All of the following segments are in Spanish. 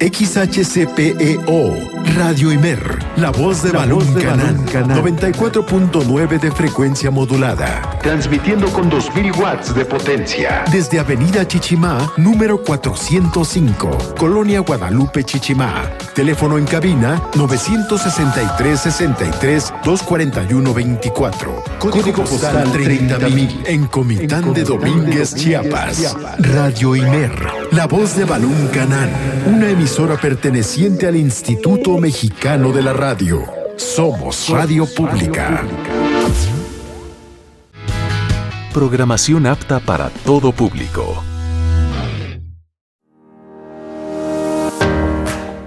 XHCPEO, Radio Imer, La Voz de Balún Canal, 94.9 de frecuencia modulada. Transmitiendo con 2000 watts de potencia. Desde Avenida Chichimá, número 405, Colonia Guadalupe Chichimá. Teléfono en cabina 963-63-241-24. Código postal 30.000 en Comitán de Domínguez, Chiapas. Radio Imer, La Voz de Balún Canal, una emisora perteneciente al Instituto Mexicano de la Radio. Somos Radio Pública. Programación apta para todo público.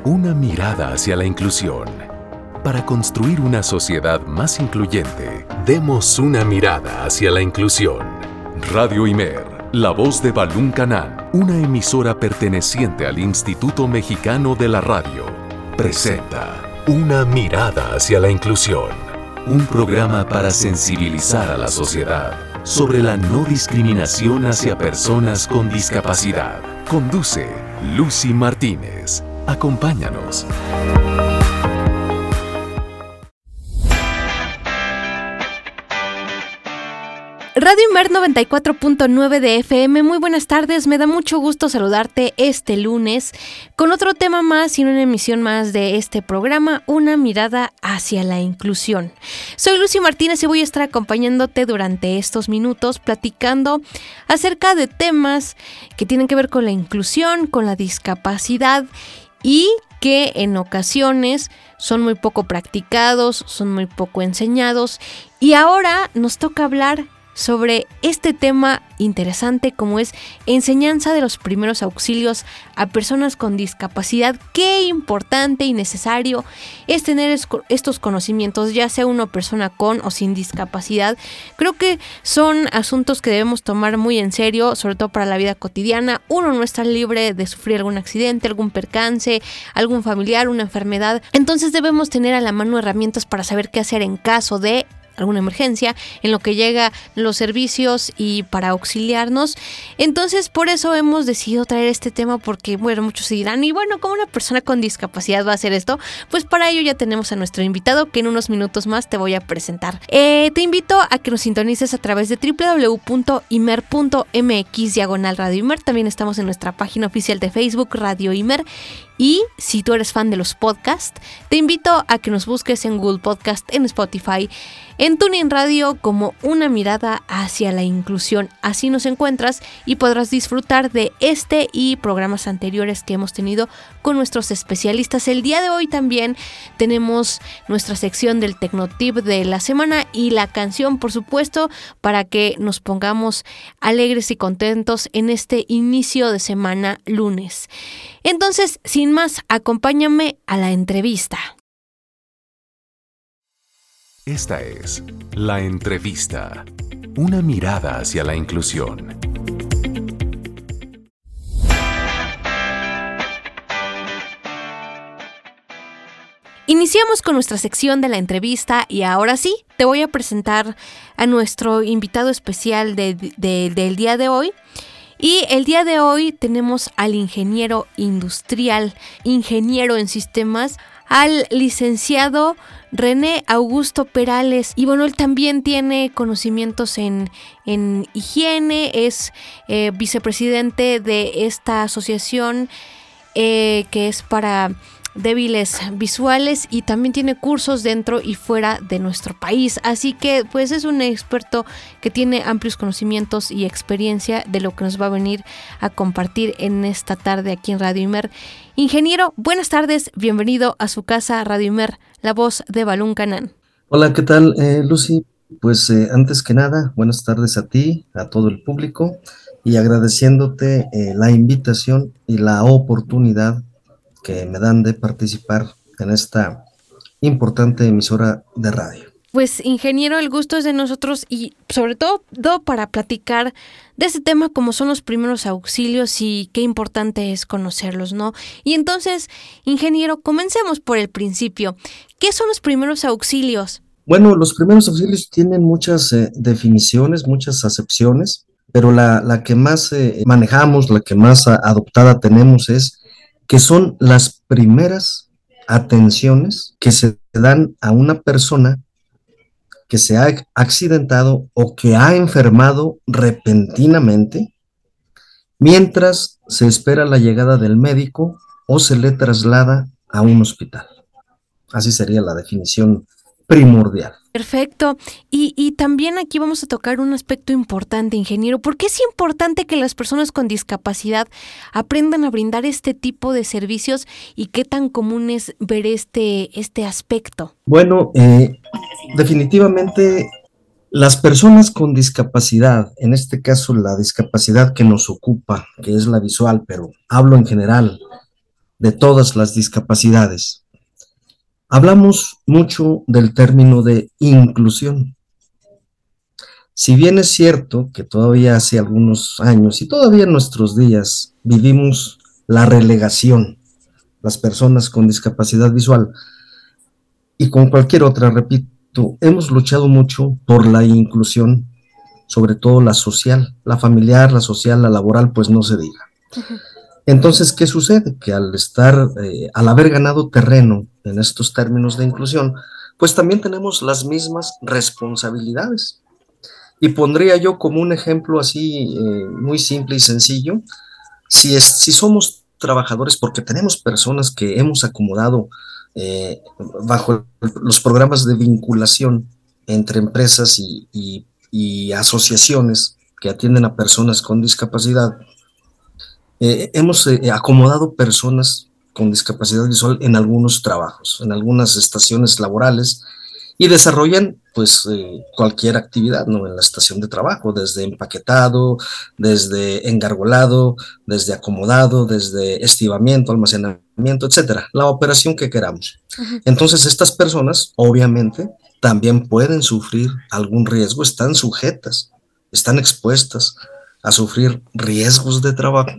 Una mirada hacia la inclusión. Para construir una sociedad más incluyente, demos una mirada hacia la inclusión. Radio Imer, la voz de Balún Canán, una emisora perteneciente al Instituto Mexicano de la Radio, presenta Una mirada hacia la inclusión. Un programa para sensibilizar a la sociedad sobre la no discriminación hacia personas con discapacidad. Conduce Lucy Martínez. Acompáñanos. Radio Inmer 94.9 de FM, muy buenas tardes, me da mucho gusto saludarte este lunes con otro tema más y una emisión más de este programa, una mirada hacia la inclusión. Soy Lucy Martínez y voy a estar acompañándote durante estos minutos platicando acerca de temas que tienen que ver con la inclusión, con la discapacidad y que en ocasiones son muy poco practicados, son muy poco enseñados. Y ahora nos toca hablar sobre este tema interesante como es enseñanza de los primeros auxilios a personas con discapacidad. Qué importante y necesario es tener estos conocimientos, ya sea una persona con o sin discapacidad. Creo que son asuntos que debemos tomar muy en serio, sobre todo para la vida cotidiana. Uno no está libre de sufrir algún accidente, algún percance, algún familiar, una enfermedad. Entonces debemos tener a la mano herramientas para saber qué hacer en caso de alguna emergencia, en lo que llega los servicios y para auxiliarnos. Entonces, por eso hemos decidido traer este tema porque, bueno, muchos dirán, y bueno, ¿cómo una persona con discapacidad va a hacer esto? Pues para ello ya tenemos a nuestro invitado que en unos minutos más te voy a presentar. Eh, te invito a que nos sintonices a través de www.imer.mx diagonal Radio. También estamos en nuestra página oficial de Facebook Radio Imer y si tú eres fan de los podcasts, te invito a que nos busques en Google Podcast, en Spotify, en Tuning Radio como una mirada hacia la inclusión. Así nos encuentras y podrás disfrutar de este y programas anteriores que hemos tenido con nuestros especialistas. El día de hoy también tenemos nuestra sección del Tecnotip de la semana y la canción, por supuesto, para que nos pongamos alegres y contentos en este inicio de semana lunes. Entonces, sin más, acompáñame a la entrevista. Esta es La Entrevista, una mirada hacia la inclusión. Iniciamos con nuestra sección de la entrevista y ahora sí, te voy a presentar a nuestro invitado especial del día de hoy. Y el día de hoy tenemos al ingeniero industrial, ingeniero en sistemas, al licenciado René Augusto Perales. Y bueno, él también tiene conocimientos en, higiene, es eh, vicepresidente de esta asociación eh, que es para débiles visuales y también tiene cursos dentro y fuera de nuestro país. Así que pues es un experto que tiene amplios conocimientos y experiencia de lo que nos va a venir a compartir en esta tarde aquí en Radio Imer. Ingeniero, buenas tardes, bienvenido a su casa Radio Imer, la voz de Balún Canán. Hola, ¿qué tal eh, Lucy? Pues eh, antes que nada, buenas tardes a ti, a todo el público y agradeciéndote eh, la invitación y la oportunidad que me dan de participar en esta importante emisora de radio. Pues ingeniero, el gusto es de nosotros y sobre todo para platicar de este tema como son los primeros auxilios y qué importante es conocerlos, ¿no? Y entonces, ingeniero, comencemos por el principio. ¿Qué son los primeros auxilios? Bueno, los primeros auxilios tienen muchas eh, definiciones, muchas acepciones, pero la, que más eh, manejamos, la que más adoptada tenemos es que son las primeras atenciones que se dan a una persona que se ha accidentado o que ha enfermado repentinamente mientras se espera la llegada del médico o se le traslada a un hospital. Así sería la definición primordial. Perfecto. Y, también aquí vamos a tocar un aspecto importante, ingeniero. ¿Por qué es importante que las personas con discapacidad aprendan a brindar este tipo de servicios y qué tan común es ver este, este aspecto? Bueno, eh, definitivamente las personas con discapacidad, en este caso la discapacidad que nos ocupa, que es la visual, pero hablo en general de todas las discapacidades, Hablamos mucho del término de inclusión. Si bien es cierto que todavía hace algunos años y todavía en nuestros días vivimos la relegación, las personas con discapacidad visual y con cualquier otra, repito, hemos luchado mucho por la inclusión, sobre todo la social, la familiar, la social, la laboral, pues no se diga. Entonces, ¿qué sucede? Que al estar, eh, al haber ganado terreno en estos términos de inclusión, pues también tenemos las mismas responsabilidades. Y pondría yo como un ejemplo así eh, muy simple y sencillo, si, es, si somos trabajadores, porque tenemos personas que hemos acomodado eh, bajo los programas de vinculación entre empresas y asociaciones que atienden a personas con discapacidad, eh, hemos acomodado personas con discapacidad visual en algunos trabajos, en algunas estaciones laborales y desarrollan pues eh, cualquier actividad ¿no? en la estación de trabajo, desde empaquetado, desde engargolado, desde acomodado, desde estivamiento, almacenamiento, etcétera, la operación que queramos. Entonces estas personas obviamente también pueden sufrir algún riesgo, están sujetas, están expuestas a sufrir riesgos de trabajo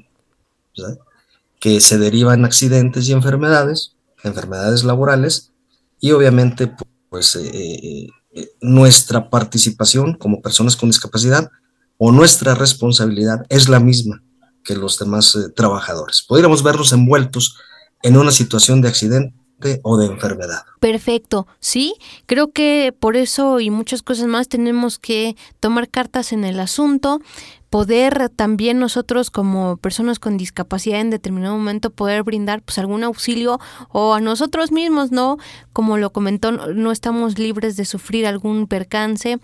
que se derivan accidentes y enfermedades, enfermedades laborales, y obviamente pues eh, eh, eh, nuestra participación como personas con discapacidad o nuestra responsabilidad es la misma que los demás trabajadores. Podríamos verlos envueltos en una situación de accidente o de enfermedad. Perfecto, sí, creo que por eso y muchas cosas más tenemos que tomar cartas en el asunto, poder también nosotros como personas con discapacidad en determinado momento poder brindar pues algún auxilio o a nosotros mismos, ¿no? Como lo comentó, no estamos libres de sufrir algún percance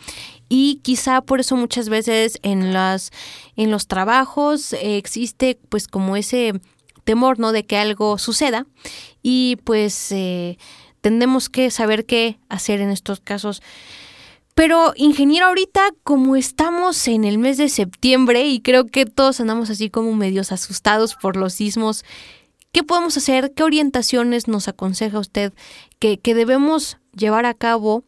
y quizá por eso muchas veces en las en los trabajos existe pues como ese temor, ¿no? De que algo suceda y pues eh, tendremos que saber qué hacer en estos casos. Pero, ingeniero, ahorita como estamos en el mes de septiembre y creo que todos andamos así como medios asustados por los sismos, ¿qué podemos hacer? ¿Qué orientaciones nos aconseja usted que, debemos llevar a cabo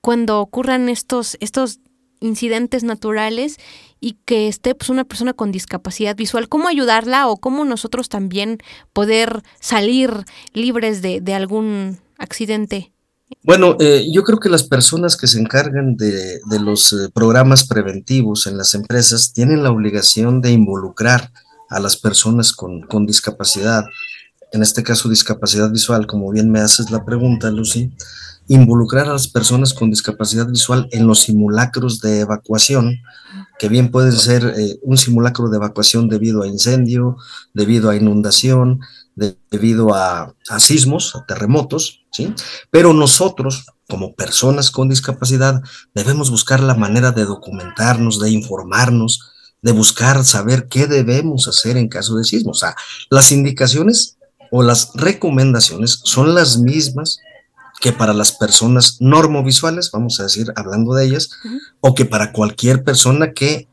cuando ocurran estos, estos incidentes naturales y que esté pues, una persona con discapacidad visual, cómo ayudarla o cómo nosotros también poder salir libres de, de algún accidente bueno, eh, yo creo que las personas que se encargan de, los eh, programas preventivos en las empresas tienen la obligación de involucrar a las personas con, discapacidad, en este caso discapacidad visual, como bien me haces la pregunta, Lucy, involucrar a las personas con discapacidad visual en los simulacros de evacuación, que bien pueden ser eh, un simulacro de evacuación debido a incendio, debido a inundación, debido a, sismos, a terremotos, ¿sí? Pero nosotros, como personas con discapacidad, debemos buscar la manera de documentarnos, de informarnos, de buscar saber qué debemos hacer en caso de sismo. O sea, las indicaciones o las recomendaciones son las mismas que para las personas normovisuales, vamos a decir, hablando de ellas, o que para cualquier persona que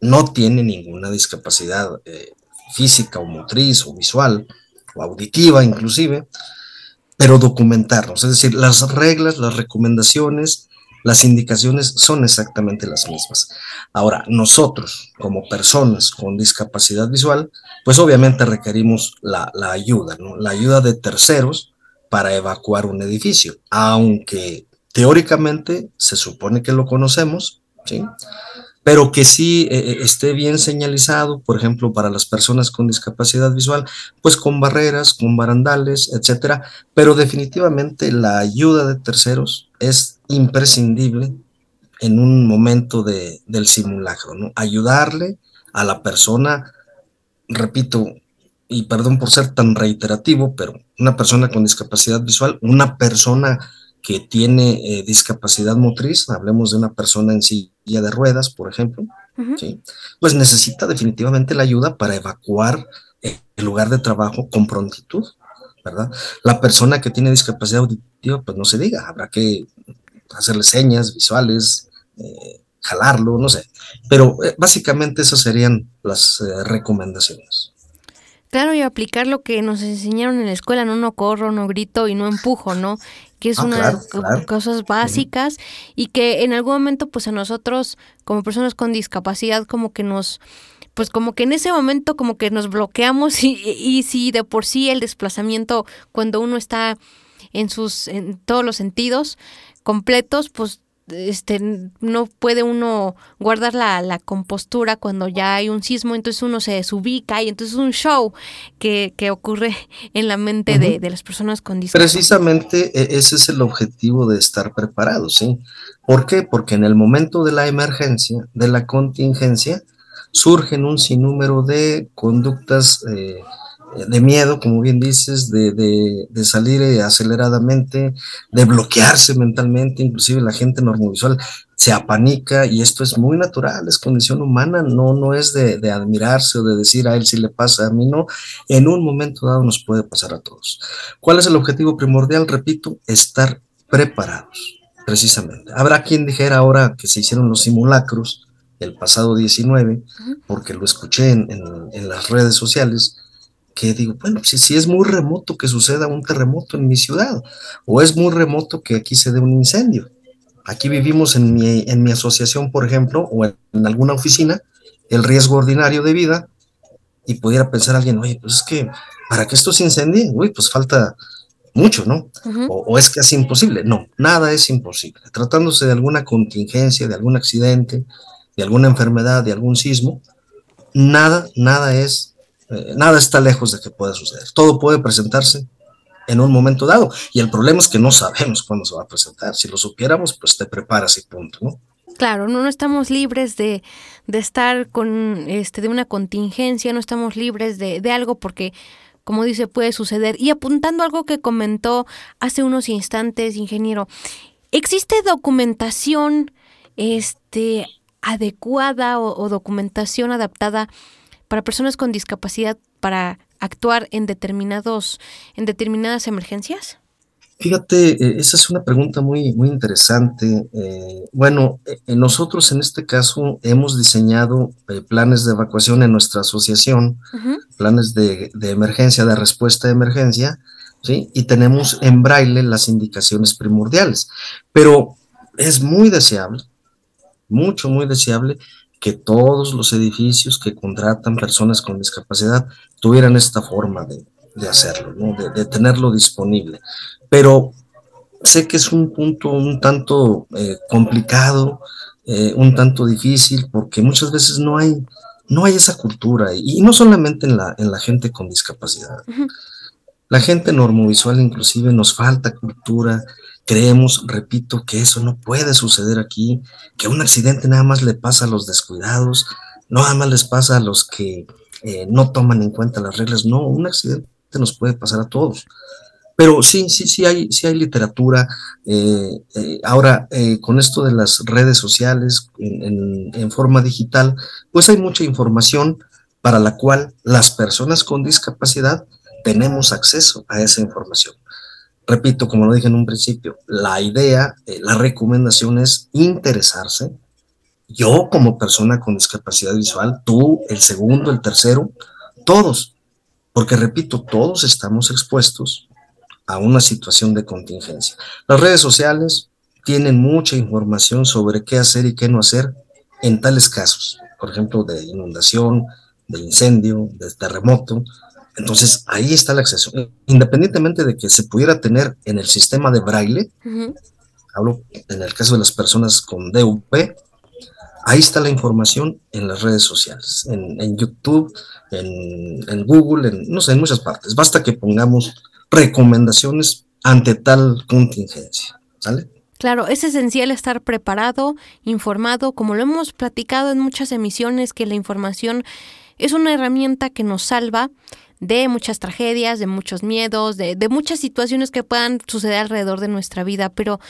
no tiene ninguna discapacidad eh, física o motriz o visual, auditiva inclusive, pero documentarnos. Es decir, las reglas, las recomendaciones, las indicaciones son exactamente las mismas. Ahora, nosotros, como personas con discapacidad visual, pues obviamente requerimos la, ayuda, ¿no? La ayuda de terceros para evacuar un edificio, aunque teóricamente se supone que lo conocemos, ¿sí? Pero que sí eh, eh, esté bien señalizado, por ejemplo, para las personas con discapacidad visual, pues con barreras, con barandales, etcétera, pero definitivamente la ayuda de terceros es imprescindible en un momento de, del simulacro, ¿no? Ayudarle a la persona, repito, y perdón por ser tan reiterativo, pero una persona con discapacidad visual, una persona que tiene eh, discapacidad motriz, hablemos de una persona en silla de ruedas, por ejemplo, ¿sí? pues necesita definitivamente la ayuda para evacuar el lugar de trabajo con prontitud, ¿verdad? La persona que tiene discapacidad auditiva, pues no se diga, habrá que hacerle señas visuales, eh, jalarlo, no sé. Pero eh, básicamente esas serían las recomendaciones. Claro, y aplicar lo que nos enseñaron en la escuela, no, no corro, no grito y no empujo, ¿no? Que es ah, una de las cosas básicas y que en algún momento, pues a nosotros, como personas con discapacidad, como que nos, pues como que en ese momento como que nos bloqueamos y, y si de por sí el desplazamiento, cuando uno está en sus, en todos los sentidos completos, pues este, no puede uno guardar la, compostura cuando ya hay un sismo, entonces uno se desubica y entonces es un show que, ocurre en la mente de, las personas con discapacidad. Precisamente e, ese es el objetivo de estar preparados, ¿sí? ¿Por qué? Porque en el momento de la emergencia, de la contingencia, surgen un sinnúmero de conductas eh, de miedo, como bien dices, de, de, salir eh, aceleradamente, de bloquearse mentalmente, inclusive la gente normovisual se apanica y esto es muy natural, es condición humana, no, no es de, de, admirarse o de decir a él si le pasa, a mí no, en un momento dado nos puede pasar a todos. ¿Cuál es el objetivo primordial? Repito, estar preparados, precisamente. Habrá quien dijera ahora que se hicieron los simulacros el pasado 19, porque lo escuché en, en, en las redes sociales, que digo, bueno, si, si es muy remoto que suceda un terremoto en mi ciudad, o es muy remoto que aquí se dé un incendio. Aquí vivimos en mi, en mi asociación, por ejemplo, o en, alguna oficina, el riesgo ordinario de vida, y pudiera pensar alguien, oye, pues es que para que esto se incendie, uy, pues falta mucho, ¿no? o, o, es casi imposible. No, nada es imposible. Tratándose de alguna contingencia, de algún accidente, de alguna enfermedad, de algún sismo, nada, nada es eh, nada está lejos de que pueda suceder. Todo puede presentarse en un momento dado. Y el problema es que no sabemos cuándo se va a presentar. Si lo supiéramos, pues te preparas y punto, ¿no? Claro, no, no estamos libres de, de, estar con este de una contingencia, no estamos libres de, de algo porque como dice, puede suceder. Y apuntando algo que comentó hace unos instantes, ingeniero, ¿existe documentación este, adecuada o documentación adaptada para personas con discapacidad para actuar en determinados en determinadas emergencias? Fíjate, eh, esa es una pregunta muy, muy interesante. Eh, bueno, eh, nosotros en este caso hemos diseñado planes de evacuación en nuestra asociación, planes de, de, emergencia, de respuesta de emergencia, ¿sí? Y tenemos en braille las indicaciones primordiales. Pero es muy deseable, mucho, muy deseable que todos los edificios que contratan personas con discapacidad tuvieran esta forma de, hacerlo, de, tenerlo disponible. Pero sé que es un punto un tanto eh, complicado, eh, un tanto difícil, porque muchas veces no hay, no hay esa cultura, y no solamente en la, en la gente con discapacidad. La gente normovisual inclusive nos falta cultura, Creemos, repito, que eso no puede suceder aquí, que un accidente nada más le pasa a los descuidados, nada más les pasa a los que eh, no toman en cuenta las reglas, no, un accidente nos puede pasar a todos. Pero sí, sí, sí hay, sí hay literatura. Eh, eh, ahora, con esto de las redes sociales en forma digital, pues hay mucha información para la cual las personas con discapacidad tenemos acceso a esa información. Repito, como lo dije en un principio, la idea, eh, la recomendación es interesarse. Yo como persona con discapacidad visual, tú, el segundo, el tercero, todos, porque repito, todos estamos expuestos a una situación de contingencia. Las redes sociales tienen mucha información sobre qué hacer y qué no hacer en tales casos, por ejemplo, de inundación, de incendio, de terremoto, entonces, ahí está el acceso. Independientemente de que se pudiera tener en el sistema de braille, hablo en el caso de las personas con DUP, Ahí está la información en las redes sociales, en, YouTube, en, Google, en, no sé, en muchas partes. Basta que pongamos recomendaciones ante tal contingencia. ¿Sale? Claro, es esencial estar preparado, informado, como lo hemos platicado en muchas emisiones, que la información es una herramienta que nos salva de muchas tragedias, de muchos miedos, de, de muchas situaciones que puedan suceder alrededor de nuestra vida. Pero,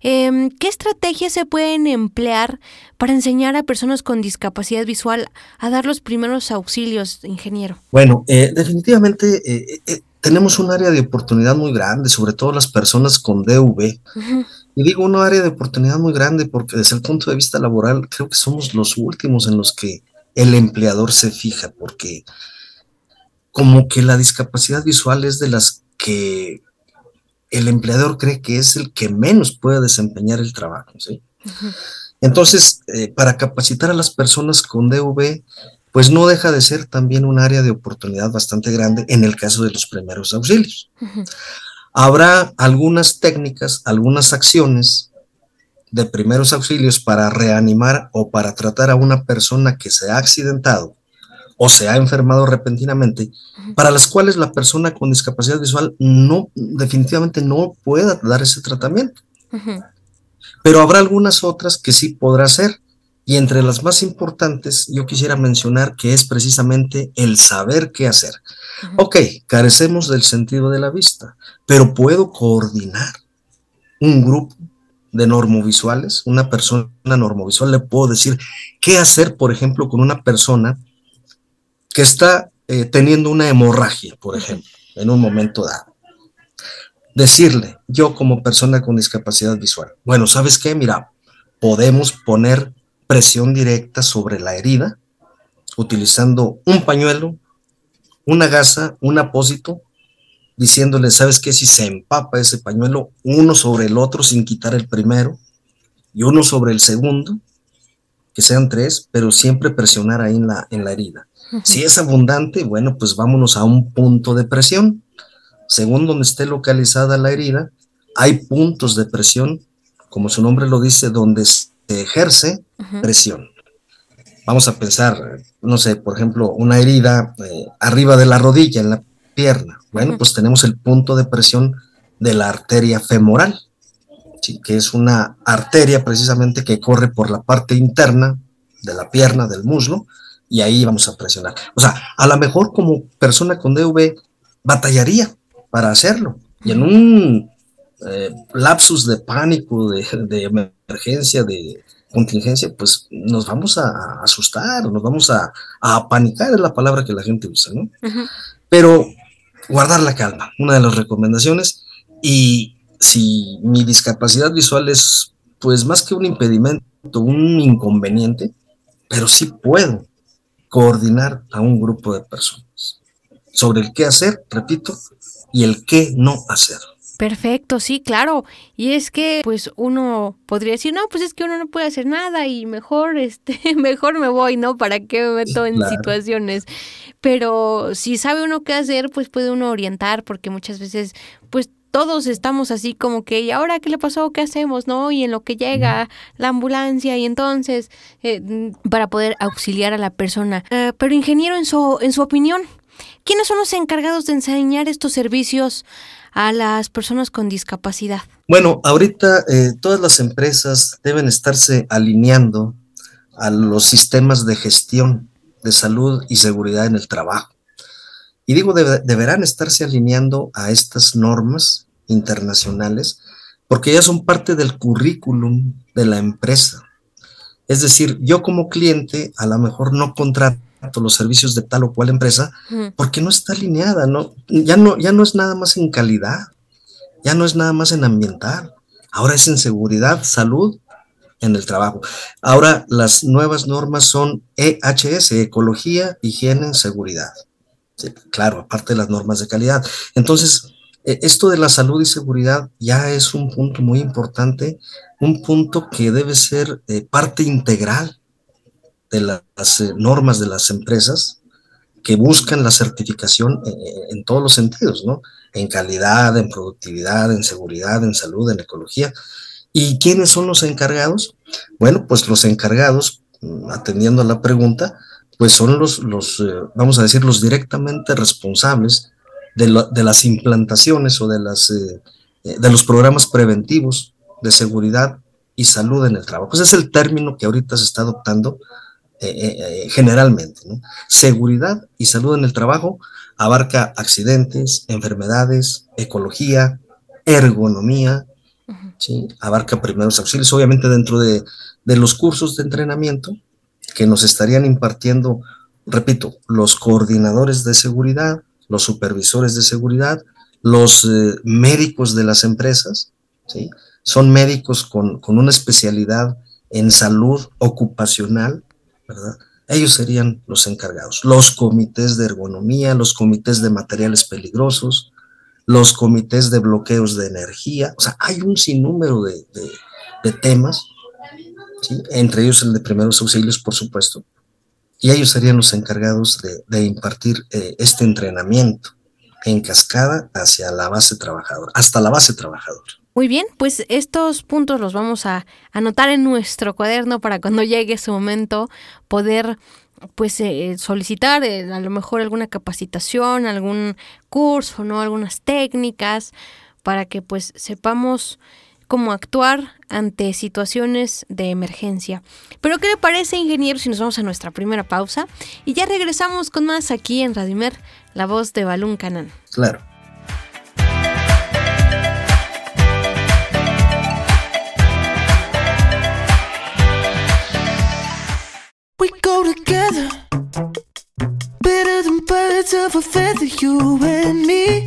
em, ¿qué estrategias se pueden emplear para enseñar a personas con discapacidad visual a dar los primeros auxilios, ingeniero? Bueno, eh, definitivamente eh, eh, tenemos un área de oportunidad muy grande, sobre todo las personas con DV. Y digo un área de oportunidad muy grande porque desde el punto de vista laboral creo que somos los últimos en los que el empleador se fija, porque como que la discapacidad visual es de las que el empleador cree que es el que menos puede desempeñar el trabajo, ¿sí? Entonces, eh, para capacitar a las personas con DV, pues no deja de ser también un área de oportunidad bastante grande en el caso de los primeros auxilios. Habrá algunas técnicas, algunas acciones de primeros auxilios para reanimar o para tratar a una persona que se ha accidentado o se ha enfermado repentinamente, para las cuales la persona con discapacidad visual no, definitivamente no pueda dar ese tratamiento. Pero habrá algunas otras que sí podrá hacer. Y entre las más importantes, yo quisiera mencionar que es precisamente el saber qué hacer. Ok, carecemos del sentido de la vista, pero puedo coordinar un grupo de normovisuales, una persona normovisual, le puedo decir qué hacer, por ejemplo, con una persona que está eh, teniendo una hemorragia, por ejemplo, en un momento dado. Decirle, yo como persona con discapacidad visual, bueno, ¿sabes qué? Mira, podemos poner presión directa sobre la herida utilizando un pañuelo, una gasa, un apósito, diciéndole, ¿sabes qué? Si se empapa ese pañuelo, uno sobre el otro sin quitar el primero y uno sobre el segundo, que sean tres, pero siempre presionar ahí en la, en la herida. Si es abundante, bueno, pues vámonos a un punto de presión. Según donde esté localizada la herida, hay puntos de presión, como su nombre lo dice, donde se ejerce presión. Vamos a pensar, no sé, por ejemplo, una herida eh, arriba de la rodilla, en la pierna. Bueno, pues tenemos el punto de presión de la arteria femoral, que es una arteria precisamente que corre por la parte interna de la pierna, del muslo, y ahí vamos a presionar. O sea, a lo mejor como persona con DV batallaría para hacerlo. Y en un eh, lapsus de pánico, de, emergencia, de contingencia, pues nos vamos a asustar, nos vamos a, a panicar, es la palabra que la gente usa, ¿no? Pero guardar la calma, una de las recomendaciones. Y si mi discapacidad visual es, pues más que un impedimento, un inconveniente, pero sí puedo coordinar a un grupo de personas sobre el qué hacer, repito, y el qué no hacer. Perfecto, sí, claro. Y es que, pues, uno podría decir, no, pues es que uno no puede hacer nada y mejor, este, mejor me voy, ¿no? ¿Para qué me meto en situaciones? Pero si sabe uno qué hacer, pues puede uno orientar, porque muchas veces, pues, todos estamos así como que, ¿y ahora qué le pasó? ¿Qué hacemos? ¿No? Y en lo que llega la ambulancia y entonces, eh, para poder auxiliar a la persona. Eh, pero ingeniero, en su, en su opinión, ¿quiénes son los encargados de enseñar estos servicios a las personas con discapacidad? Bueno, ahorita eh, todas las empresas deben estarse alineando a los sistemas de gestión de salud y seguridad en el trabajo. Y digo, deberán estarse alineando a estas normas internacionales porque ya son parte del currículum de la empresa. Es decir, yo como cliente a lo mejor no contrato los servicios de tal o cual empresa porque no está alineada, ¿no? Ya, no, ya no es nada más en calidad, ya no es nada más en ambiental, ahora es en seguridad, salud en el trabajo. Ahora las nuevas normas son EHS, ecología, higiene, seguridad claro, aparte de las normas de calidad. Entonces, e, esto de la salud y seguridad ya es un punto muy importante, un punto que debe ser eh, parte integral de las eh, normas de las empresas que buscan la certificación eh, en todos los sentidos, ¿no? En calidad, en productividad, en seguridad, en salud, en ecología. ¿Y quiénes son los encargados? Bueno, pues los encargados mm, atendiendo a la pregunta, pues son los, los eh, vamos a decir, los directamente responsables de, de las implantaciones o de, las, eh, eh, de los programas preventivos de seguridad y salud en el trabajo. Ese es el término que ahorita se está adoptando generalmente. Seguridad y salud en el trabajo abarca accidentes, enfermedades, ecología, ergonomía, ¿sí? abarca primeros auxilios, obviamente dentro de, de los cursos de entrenamiento que nos estarían impartiendo, repito, los coordinadores de seguridad, los supervisores de seguridad, los eh, médicos de las empresas, ¿sí? son médicos con, con, una especialidad en salud ocupacional, ¿verdad? Ellos serían los encargados. Los comités de ergonomía, los comités de materiales peligrosos, los comités de bloqueos de energía. O sea, hay un sinnúmero de, de, temas, entre ellos el de primeros auxilios, por supuesto. Y ellos serían los encargados de, impartir eh, este entrenamiento en cascada hacia la base trabajadora, hasta la base trabajadora. Muy bien, pues estos puntos los vamos a anotar en nuestro cuaderno para cuando llegue ese momento poder pues eh, solicitar eh, a lo mejor alguna capacitación, algún curso, ¿no? Algunas técnicas para que pues sepamos cómo actuar ante situaciones de emergencia. Pero ¿qué le parece, ingeniero, si nos vamos a nuestra primera pausa? Y ya regresamos con más aquí en Radimer, la voz de Balún Canán. Claro. We go together, better than birds of a feather, you and me.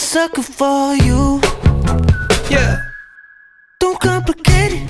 sucker for you. Yeah. Don't complicate it.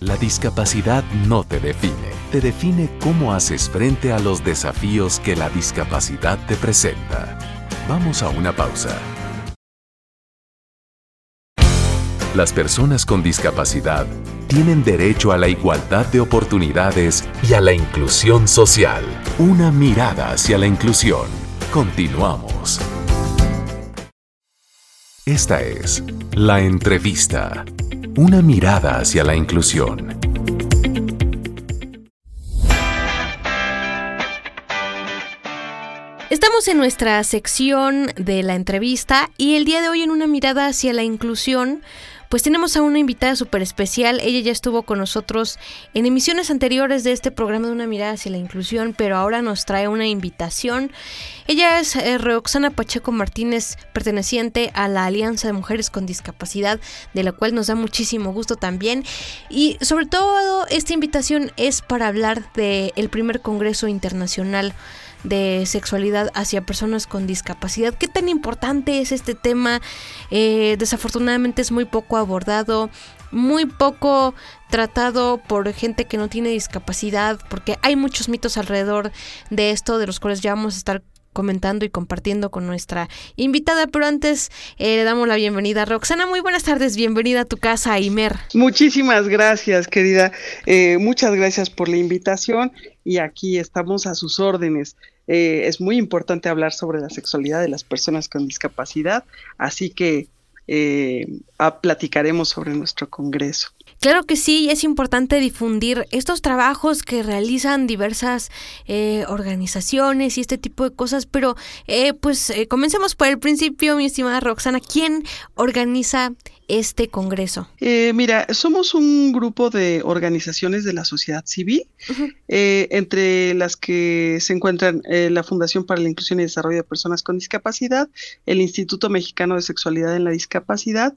La discapacidad no te define, te define cómo haces frente a los desafíos que la discapacidad te presenta. Vamos a una pausa. Las personas con discapacidad tienen derecho a la igualdad de oportunidades y a la inclusión social. Una mirada hacia la inclusión. Continuamos. Esta es La Entrevista. Una mirada hacia la inclusión. Estamos en nuestra sección de la entrevista y el día de hoy en una mirada hacia la inclusión, pues tenemos a una invitada súper especial. Ella ya estuvo con nosotros en emisiones anteriores de este programa de una mirada hacia la inclusión, pero ahora nos trae una invitación. Ella es eh, Roxana Pacheco Martínez, perteneciente a la Alianza de Mujeres con Discapacidad, de la cual nos da muchísimo gusto también. Y sobre todo esta invitación es para hablar del primer Congreso Internacional de sexualidad hacia personas con discapacidad. ¿Qué tan importante es este tema? Eh, desafortunadamente es muy poco abordado, muy poco tratado por gente que no tiene discapacidad, porque hay muchos mitos alrededor de esto, de los cuales ya vamos a estar comentando y compartiendo con nuestra invitada, pero antes eh, le damos la bienvenida a Roxana. Muy buenas tardes, bienvenida a tu casa, Imer. Muchísimas gracias, querida. Eh, muchas gracias por la invitación y aquí estamos a sus órdenes. Eh, es muy importante hablar sobre la sexualidad de las personas con discapacidad, así que eh, platicaremos sobre nuestro Congreso. Claro que sí, es importante difundir estos trabajos que realizan diversas eh, organizaciones y este tipo de cosas, pero eh, pues eh, comencemos por el principio, mi estimada Roxana. ¿Quién organiza este congreso? Eh, mira, somos un grupo de organizaciones de la sociedad civil, eh, entre las que se encuentran la Fundación para la Inclusión y Desarrollo de Personas con Discapacidad, el Instituto Mexicano de Sexualidad en la Discapacidad,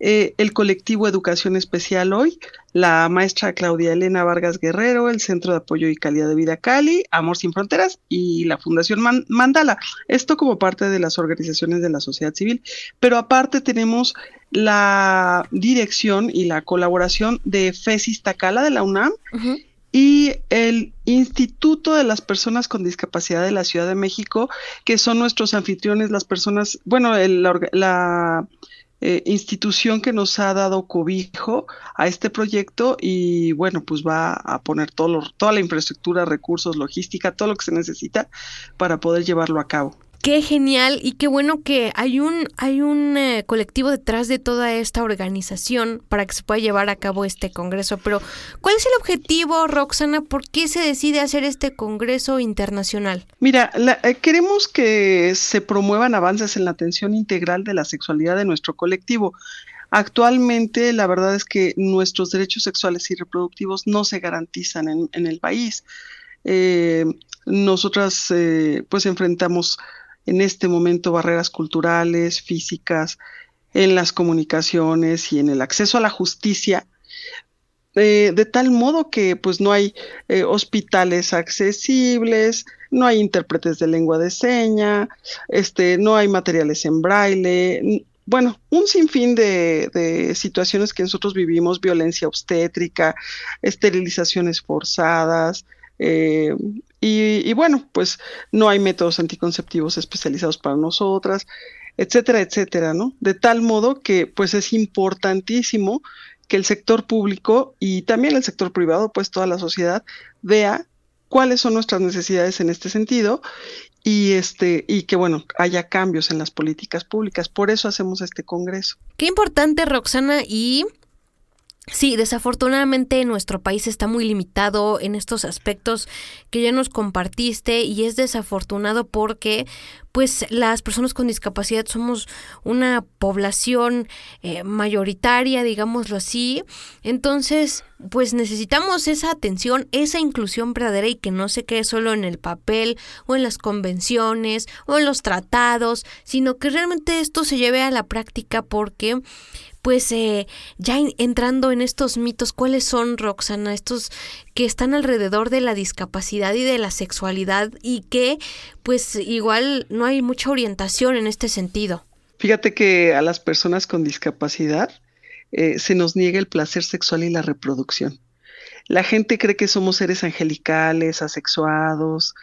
eh, el colectivo Educación Especial Hoy, la maestra Claudia Elena Vargas Guerrero, el Centro de Apoyo y Calidad de Vida Cali, Amor Sin Fronteras y la Fundación Man- Mandala. Esto como parte de las organizaciones de la sociedad civil. Pero aparte tenemos la dirección y la colaboración de FESIS Tacala de la UNAM y el Instituto de las Personas con Discapacidad de la Ciudad de México, que son nuestros anfitriones, las personas, bueno, el- la, eh, institución que nos ha dado cobijo a este proyecto y bueno, pues va a poner todo lo- toda la infraestructura, recursos, logística, todo lo que se necesita para poder llevarlo a cabo. Qué genial y qué bueno que hay un hay un eh, colectivo detrás de toda esta organización para que se pueda llevar a cabo este congreso. Pero ¿cuál es el objetivo, Roxana? ¿Por qué se decide hacer este congreso internacional? Mira, la- eh, queremos que se promuevan avances en la atención integral de la sexualidad de nuestro colectivo. Actualmente, la verdad es que nuestros derechos sexuales y reproductivos no se garantizan en, en el país. Eh, nosotras, eh, pues, enfrentamos en este momento barreras culturales, físicas, en las comunicaciones y en el acceso a la justicia, eh, de tal modo que, pues, no hay eh, hospitales accesibles, no hay intérpretes de lengua de seña, este, no hay materiales en braille, bueno, un sinfín de, de situaciones que nosotros vivimos, violencia obstétrica, esterilizaciones forzadas, eh, y, y bueno, pues no hay métodos anticonceptivos especializados para nosotras, etcétera, etcétera, ¿no? De tal modo que pues es importantísimo que el sector público y también el sector privado, pues toda la sociedad, vea cuáles son nuestras necesidades en este sentido y este y que bueno haya cambios en las políticas públicas. Por eso hacemos este congreso. Qué importante, Roxana, y sí, desafortunadamente nuestro país está muy limitado en estos aspectos que ya nos compartiste y es desafortunado porque pues las personas con discapacidad somos una población eh, mayoritaria, digámoslo así. Entonces, pues necesitamos esa atención, esa inclusión verdadera y que no se quede solo en el papel o en las convenciones o en los tratados, sino que realmente esto se lleve a la práctica porque pues eh, ya en- entrando en estos mitos, ¿cuáles son, Roxana? Estos que están alrededor de la discapacidad y de la sexualidad y que pues igual no hay mucha orientación en este sentido. Fíjate que a las personas con discapacidad eh, se nos niega el placer sexual y la reproducción. La gente cree que somos seres angelicales, asexuados,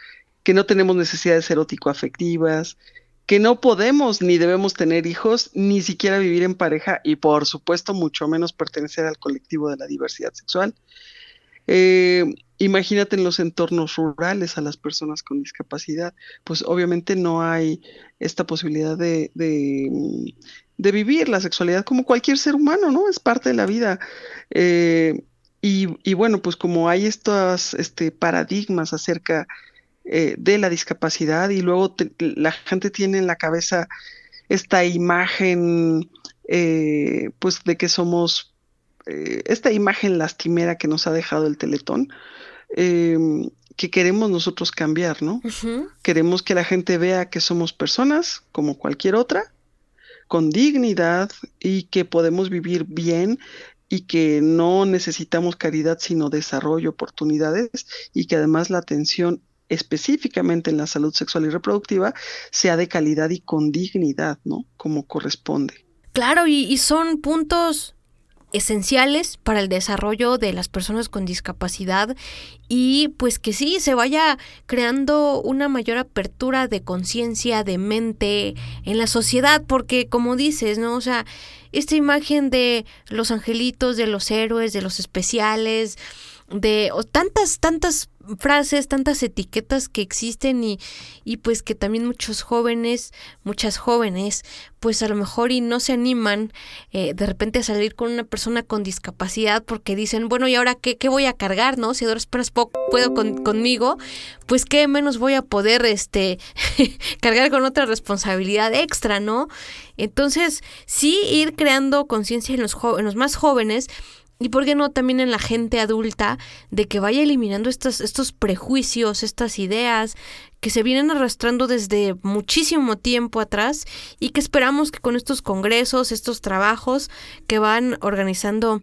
que no tenemos necesidades erótico-afectivas, que no podemos ni debemos tener hijos, ni siquiera vivir en pareja y por supuesto mucho menos pertenecer al colectivo de la diversidad sexual. Eh, imagínate en los entornos rurales a las personas con discapacidad, pues obviamente no hay esta posibilidad de, de, de vivir la sexualidad como cualquier ser humano, ¿no? Es parte de la vida. Eh, y, y, bueno, pues como hay estos este, paradigmas acerca eh, de la discapacidad y luego te, la gente tiene en la cabeza esta imagen, eh, pues de que somos, eh, esta imagen lastimera que nos ha dejado el teletón, em, que queremos nosotros cambiar, ¿no? Uh -huh. Queremos que la gente vea que somos personas como cualquier otra, con dignidad y que podemos vivir bien y que no necesitamos caridad sino desarrollo, oportunidades y que además la atención específicamente en la salud sexual y reproductiva sea de calidad y con dignidad, ¿no? Como corresponde. Claro, y, son puntos esenciales para el desarrollo de las personas con discapacidad y pues que sí se vaya creando una mayor apertura de conciencia, de mente en la sociedad, porque como dices, ¿no? O sea, esta imagen de los angelitos, de los héroes, de los especiales, de tantas, tantas frases, tantas etiquetas que existen y, y pues que también muchos jóvenes, muchas jóvenes, pues a lo mejor y no se animan eh, de repente a salir con una persona con discapacidad porque dicen, bueno, ¿y ahora qué, qué voy a cargar, no? Si esperas poco puedo con, conmigo, pues qué menos voy a poder este cargar con otra responsabilidad extra, ¿no? Entonces, sí ir creando conciencia en los, en los más jóvenes y por qué no también en la gente adulta de que vaya eliminando estos, estos prejuicios, estas ideas que se vienen arrastrando desde muchísimo tiempo atrás y que esperamos que con estos congresos, estos trabajos que van organizando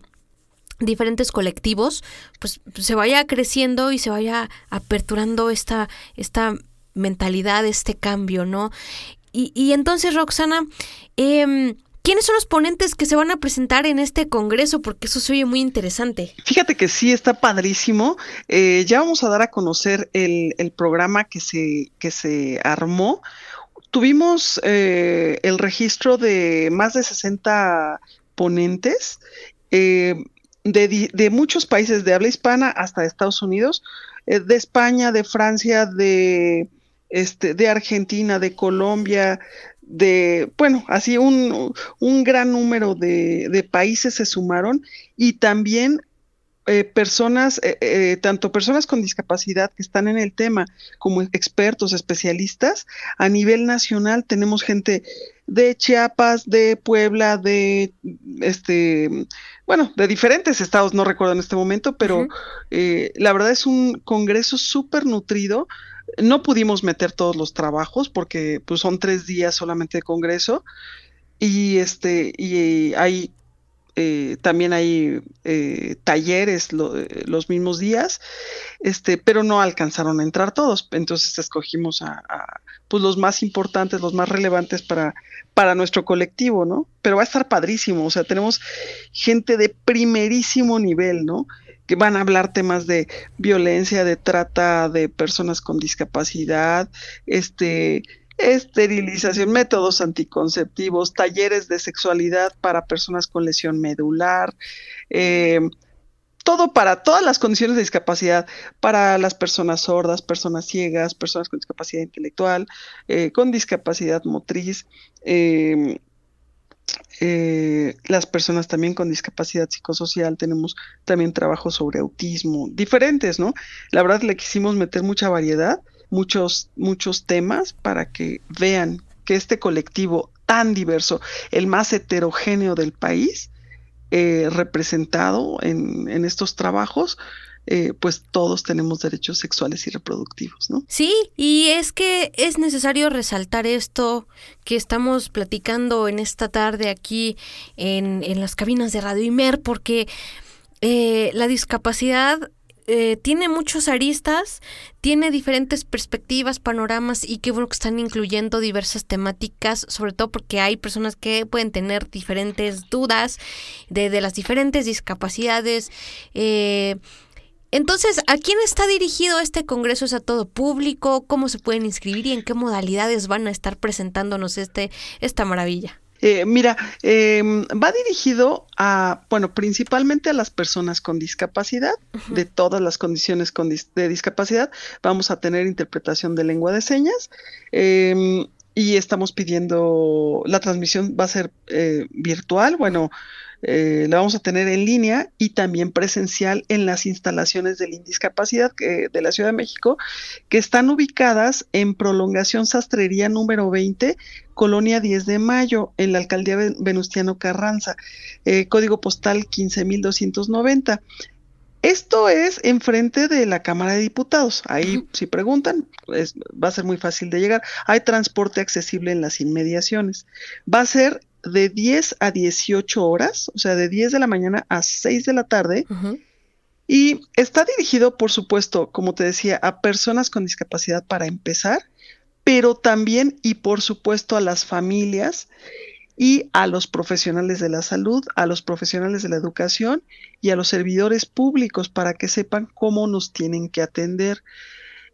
diferentes colectivos, pues se vaya creciendo y se vaya aperturando esta, esta mentalidad, este cambio, ¿no? Y, y entonces, Roxana, eh, ¿Quiénes son los ponentes que se van a presentar en este congreso? Porque eso se oye muy interesante. Fíjate que sí, está padrísimo. Eh, ya vamos a dar a conocer el, el, programa que se, que se armó. Tuvimos eh, el registro de más de 60 ponentes eh, de, de, muchos países de habla hispana hasta Estados Unidos, eh, de España, de Francia, de, este, de Argentina, de Colombia, de, bueno, así un, un gran número de, de, países se sumaron y también eh, personas, eh, eh, tanto personas con discapacidad que están en el tema como expertos, especialistas, a nivel nacional tenemos gente de Chiapas, de Puebla, de este, bueno, de diferentes estados, no recuerdo en este momento, pero uh -huh. la verdad es un congreso súper nutrido no pudimos meter todos los trabajos porque pues, son tres días solamente de congreso y este y hay eh, también hay eh, talleres lo, los mismos días, este, pero no alcanzaron a entrar todos. Entonces escogimos a, a pues los más importantes, los más relevantes para, para nuestro colectivo, ¿no? Pero va a estar padrísimo. O sea, tenemos gente de primerísimo nivel, ¿no? Que van a hablar temas de violencia, de trata de personas con discapacidad, este, esterilización, métodos anticonceptivos, talleres de sexualidad para personas con lesión medular, eh, todo para todas las condiciones de discapacidad, para las personas sordas, personas ciegas, personas con discapacidad intelectual, eh, con discapacidad motriz, eh, eh, las personas también con discapacidad psicosocial, tenemos también trabajo sobre autismo, diferentes, ¿no? La verdad le quisimos meter mucha variedad, muchos, muchos temas para que vean que este colectivo tan diverso, el más heterogéneo del país, eh, representado en, en estos trabajos, eh, pues todos tenemos derechos sexuales y reproductivos, ¿no? Sí, y es que es necesario resaltar esto que estamos platicando en esta tarde aquí en, en las cabinas de Radio Imer, porque eh, la discapacidad eh, tiene muchos aristas, tiene diferentes perspectivas, panoramas y qué bueno que están incluyendo diversas temáticas, sobre todo porque hay personas que pueden tener diferentes dudas de, de las diferentes discapacidades. Eh, Entonces, ¿a quién está dirigido este congreso? ¿Es a todo público? ¿Cómo se pueden inscribir y en qué modalidades van a estar presentándonos este, esta maravilla? Eh, mira, eh, va dirigido a, bueno, principalmente a las personas con discapacidad, de todas las condiciones con dis- de discapacidad. Vamos a tener interpretación de lengua de señas eh, y estamos pidiendo, la transmisión va a ser eh, virtual, bueno, eh, la vamos a tener en línea y también presencial en las instalaciones de la indiscapacidad que- de la Ciudad de México, que están ubicadas en prolongación sastrería número 20 Colonia 10 de Mayo, en la alcaldía Ven- Venustiano Carranza, eh, código postal 15290. Esto es enfrente de la Cámara de Diputados. Ahí, si preguntan, es- va a ser muy fácil de llegar. Hay transporte accesible en las inmediaciones. Va a ser de 10 a 18 horas, o sea, de 10 de la mañana a 6 de la tarde. Y está dirigido, por supuesto, como te decía, a personas con discapacidad para empezar, pero también y por supuesto a las familias y a los profesionales de la salud, a los profesionales de la educación y a los servidores públicos para que sepan cómo nos tienen que atender.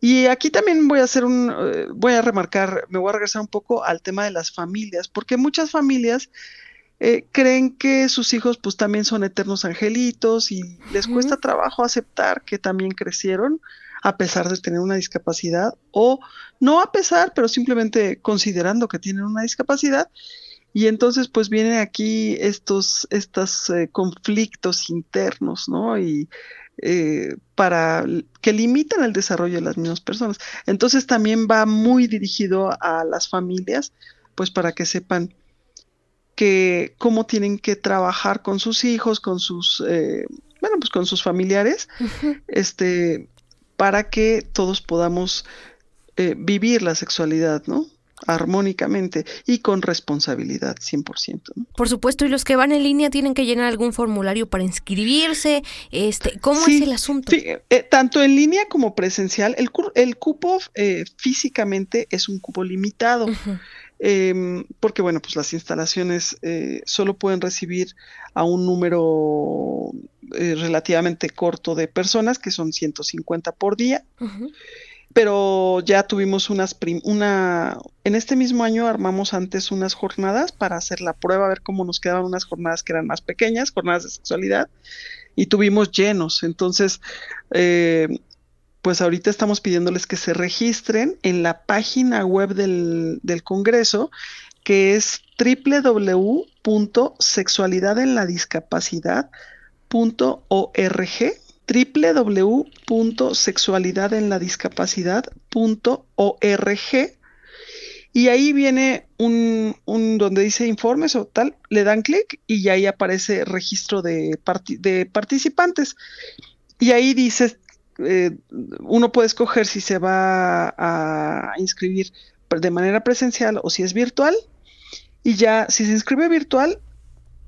Y aquí también voy a hacer un, eh, voy a remarcar, me voy a regresar un poco al tema de las familias, porque muchas familias eh, creen que sus hijos pues también son eternos angelitos y les cuesta trabajo aceptar que también crecieron a pesar de tener una discapacidad o no a pesar, pero simplemente considerando que tienen una discapacidad. Y entonces pues vienen aquí estos, estos eh, conflictos internos, ¿no? Y eh, para que limitan el desarrollo de las mismas personas. Entonces también va muy dirigido a las familias, pues para que sepan que cómo tienen que trabajar con sus hijos, con sus, eh, bueno, pues con sus familiares, este, para que todos podamos eh, vivir la sexualidad, ¿no? Armónicamente y con responsabilidad 100%. ¿no? Por supuesto, y los que van en línea tienen que llenar algún formulario para inscribirse. Este, ¿Cómo Sí, es el asunto? Sí, eh, tanto en línea como presencial, el, cu- el cupo eh, físicamente es un cupo limitado. Em, porque bueno, pues las instalaciones eh, solo pueden recibir a un número eh, relativamente corto de personas, que son 150 por día. Pero ya tuvimos unas, prim- una, en este mismo año armamos antes unas jornadas para hacer la prueba, a ver cómo nos quedaban unas jornadas que eran más pequeñas, jornadas de sexualidad, y tuvimos llenos, entonces, eh, pues ahorita estamos pidiéndoles que se registren en la página web del, del Congreso, que es www.sexualidadenladiscapacidad.org www.sexualidadenladiscapacidad.org y ahí viene un, donde dice informes o tal, le dan clic y ahí aparece registro de, de participantes. Y ahí dice, eh, uno puede escoger si se va a inscribir de manera presencial o si es virtual. Y ya, si se inscribe virtual,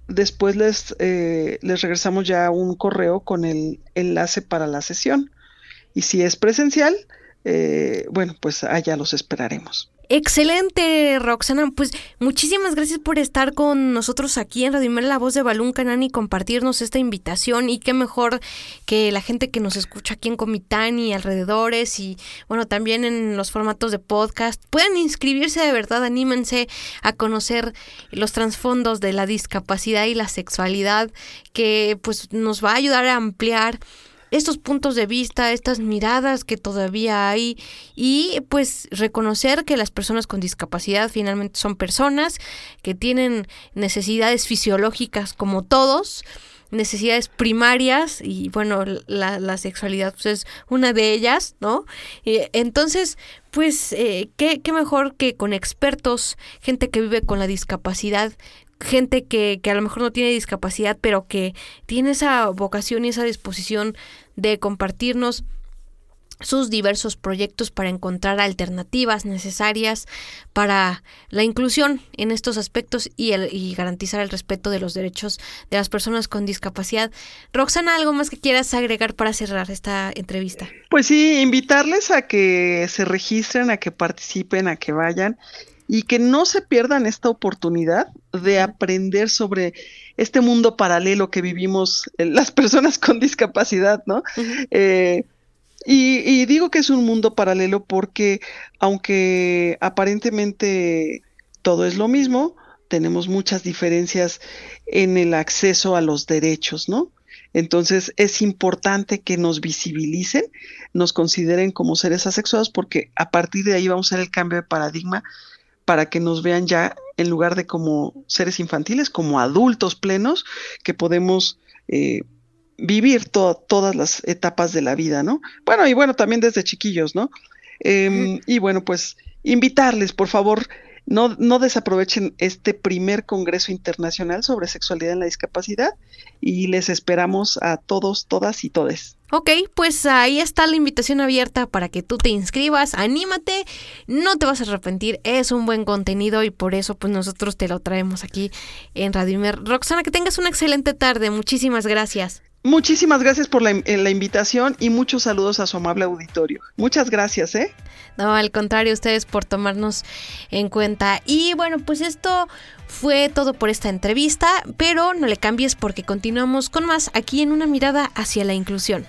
después les, eh, les regresamos ya un correo con el enlace para la sesión. Y si es presencial, eh, bueno, pues allá los esperaremos. Excelente, Roxana. Pues muchísimas gracias por estar con nosotros aquí en Radio la voz de Balún Canán y compartirnos esta invitación. Y qué mejor que la gente que nos escucha aquí en Comitán y alrededores y bueno, también en los formatos de podcast puedan inscribirse de verdad, anímense a conocer los trasfondos de la discapacidad y la sexualidad que pues nos va a ayudar a ampliar estos puntos de vista, estas miradas que todavía hay y pues reconocer que las personas con discapacidad finalmente son personas que tienen necesidades fisiológicas como todos, necesidades primarias y bueno, la, sexualidad pues, es una de ellas, ¿no? Y entonces, pues, eh, ¿qué, qué mejor que con expertos, gente que vive con la discapacidad, gente que, que a lo mejor no tiene discapacidad, pero que tiene esa vocación y esa disposición de compartirnos sus diversos proyectos para encontrar alternativas necesarias para la inclusión en estos aspectos y, el, y garantizar el respeto de los derechos de las personas con discapacidad. Roxana, ¿algo más que quieras agregar para cerrar esta entrevista? Pues sí, invitarles a que se registren, a que participen, a que vayan y que no se pierdan esta oportunidad de aprender sobre este mundo paralelo que vivimos eh, las personas con discapacidad, ¿no? Eh, y, y digo que es un mundo paralelo porque aunque aparentemente todo es lo mismo, tenemos muchas diferencias en el acceso a los derechos, ¿no? Entonces es importante que nos visibilicen, nos consideren como seres asexuados, porque a partir de ahí vamos a hacer el cambio de paradigma para que nos vean ya en lugar de como seres infantiles, como adultos plenos, que podemos eh, vivir to- todas las etapas de la vida, ¿no? Bueno, y bueno, también desde chiquillos, ¿no? Em, y bueno, pues invitarles, por favor, no, no desaprovechen este primer Congreso Internacional sobre Sexualidad en la Discapacidad y les esperamos a todos, todas y todes. Ok, pues ahí está la invitación abierta para que tú te inscribas, anímate, no te vas a arrepentir, es un buen contenido y por eso pues nosotros te lo traemos aquí en Radio Imer. Roxana, que tengas una excelente tarde, muchísimas gracias. Muchísimas gracias por la, eh, la invitación y muchos saludos a su amable auditorio. Muchas gracias, ¿eh? No, al contrario, ustedes por tomarnos en cuenta. Y bueno, pues esto fue todo por esta entrevista, pero no le cambies porque continuamos con más aquí en una mirada hacia la inclusión.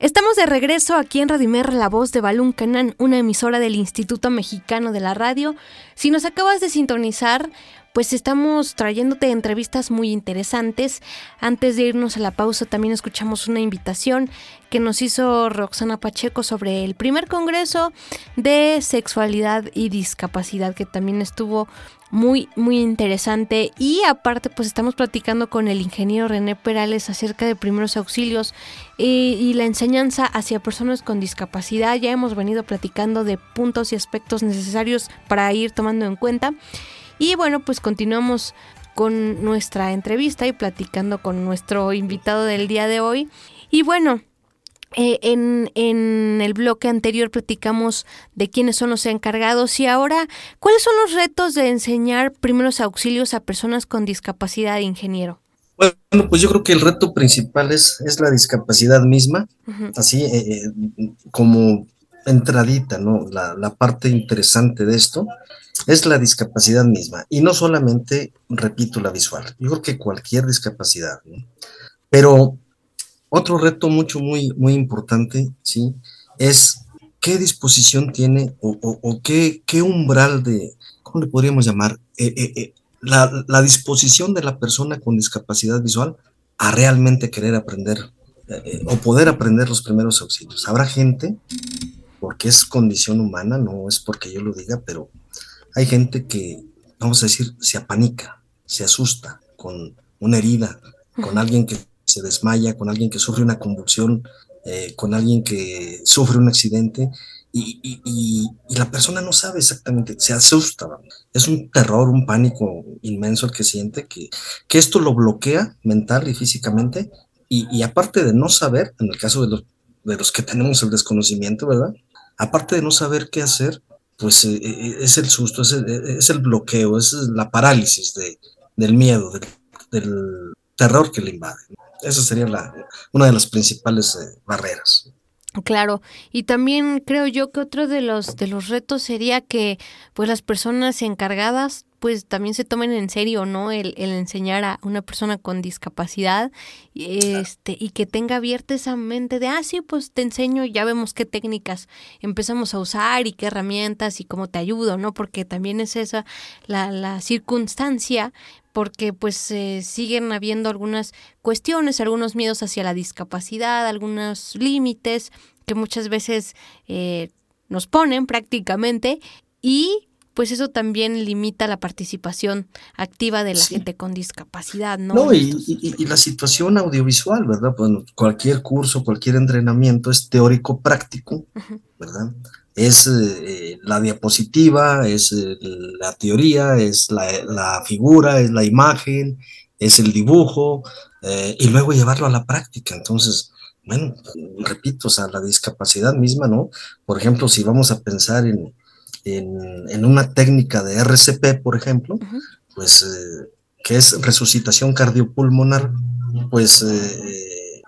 Estamos de regreso aquí en Radimer, la voz de Balún Canán, una emisora del Instituto Mexicano de la Radio. Si nos acabas de sintonizar, pues estamos trayéndote entrevistas muy interesantes. Antes de irnos a la pausa, también escuchamos una invitación que nos hizo Roxana Pacheco sobre el primer congreso de sexualidad y discapacidad, que también estuvo muy, muy interesante. Y aparte, pues estamos platicando con el ingeniero René Perales acerca de primeros auxilios eh, y la enseñanza hacia personas con discapacidad. Ya hemos venido platicando de puntos y aspectos necesarios para ir tomando en cuenta. Y bueno, pues continuamos con nuestra entrevista y platicando con nuestro invitado del día de hoy. Y bueno, eh, en, en, el bloque anterior platicamos de quiénes son los encargados y ahora, ¿cuáles son los retos de enseñar primeros auxilios a personas con discapacidad, ingeniero? Bueno, pues yo creo que el reto principal es, es la discapacidad misma, uh -huh. así eh, como entradita, ¿no? La, la, parte interesante de esto es la discapacidad misma y no solamente, repito, la visual, yo creo que cualquier discapacidad. Pero otro reto mucho, muy, muy importante, ¿sí? Es qué disposición tiene o, qué, qué, umbral de, ¿cómo le podríamos llamar? Eh, eh, eh, la, la, disposición de la persona con discapacidad visual a realmente querer aprender o poder aprender los primeros auxilios. Habrá gente, porque es condición humana, no es porque yo lo diga, pero hay gente que, vamos a decir, se apanica, se asusta con una herida, con alguien que se desmaya, con alguien que sufre una convulsión, eh, con alguien que sufre un accidente y, y, y, y, la persona no sabe exactamente, se asusta. Es un terror, un pánico inmenso el que siente, que, que esto lo bloquea mental y físicamente. Y, aparte de no saber, en el caso de los, de los que tenemos el desconocimiento, ¿verdad? Aparte de no saber qué hacer, pues eh, es el susto, es el, es el, bloqueo, es la parálisis de, del miedo, del, del terror que le invade. Esa sería la, una de las principales eh, barreras. Claro, y también creo yo que otro de los de los retos sería que pues las personas encargadas pues también se tomen en serio, ¿no? El, el enseñar a una persona con discapacidad este y que tenga abierta esa mente de, ah, sí, pues te enseño, ya vemos qué técnicas empezamos a usar y qué herramientas y cómo te ayudo, ¿no? Porque también es esa la, la circunstancia porque pues eh, siguen habiendo algunas cuestiones, algunos miedos hacia la discapacidad, algunos límites que muchas veces eh, nos ponen prácticamente y pues eso también limita la participación activa de la sí. gente con discapacidad, ¿no? No, y, y, y, la situación audiovisual, ¿verdad? Bueno, cualquier curso, cualquier entrenamiento es teórico práctico, uh -huh. ¿verdad? Es eh, la diapositiva, es eh, la teoría, es la, la, figura, es la imagen, es el dibujo, eh, y luego llevarlo a la práctica. Entonces, bueno, repito, o sea, la discapacidad misma, ¿no? Por ejemplo, si vamos a pensar en, en, una técnica de RCP, por ejemplo, pues eh, que es resucitación cardiopulmonar, pues eh,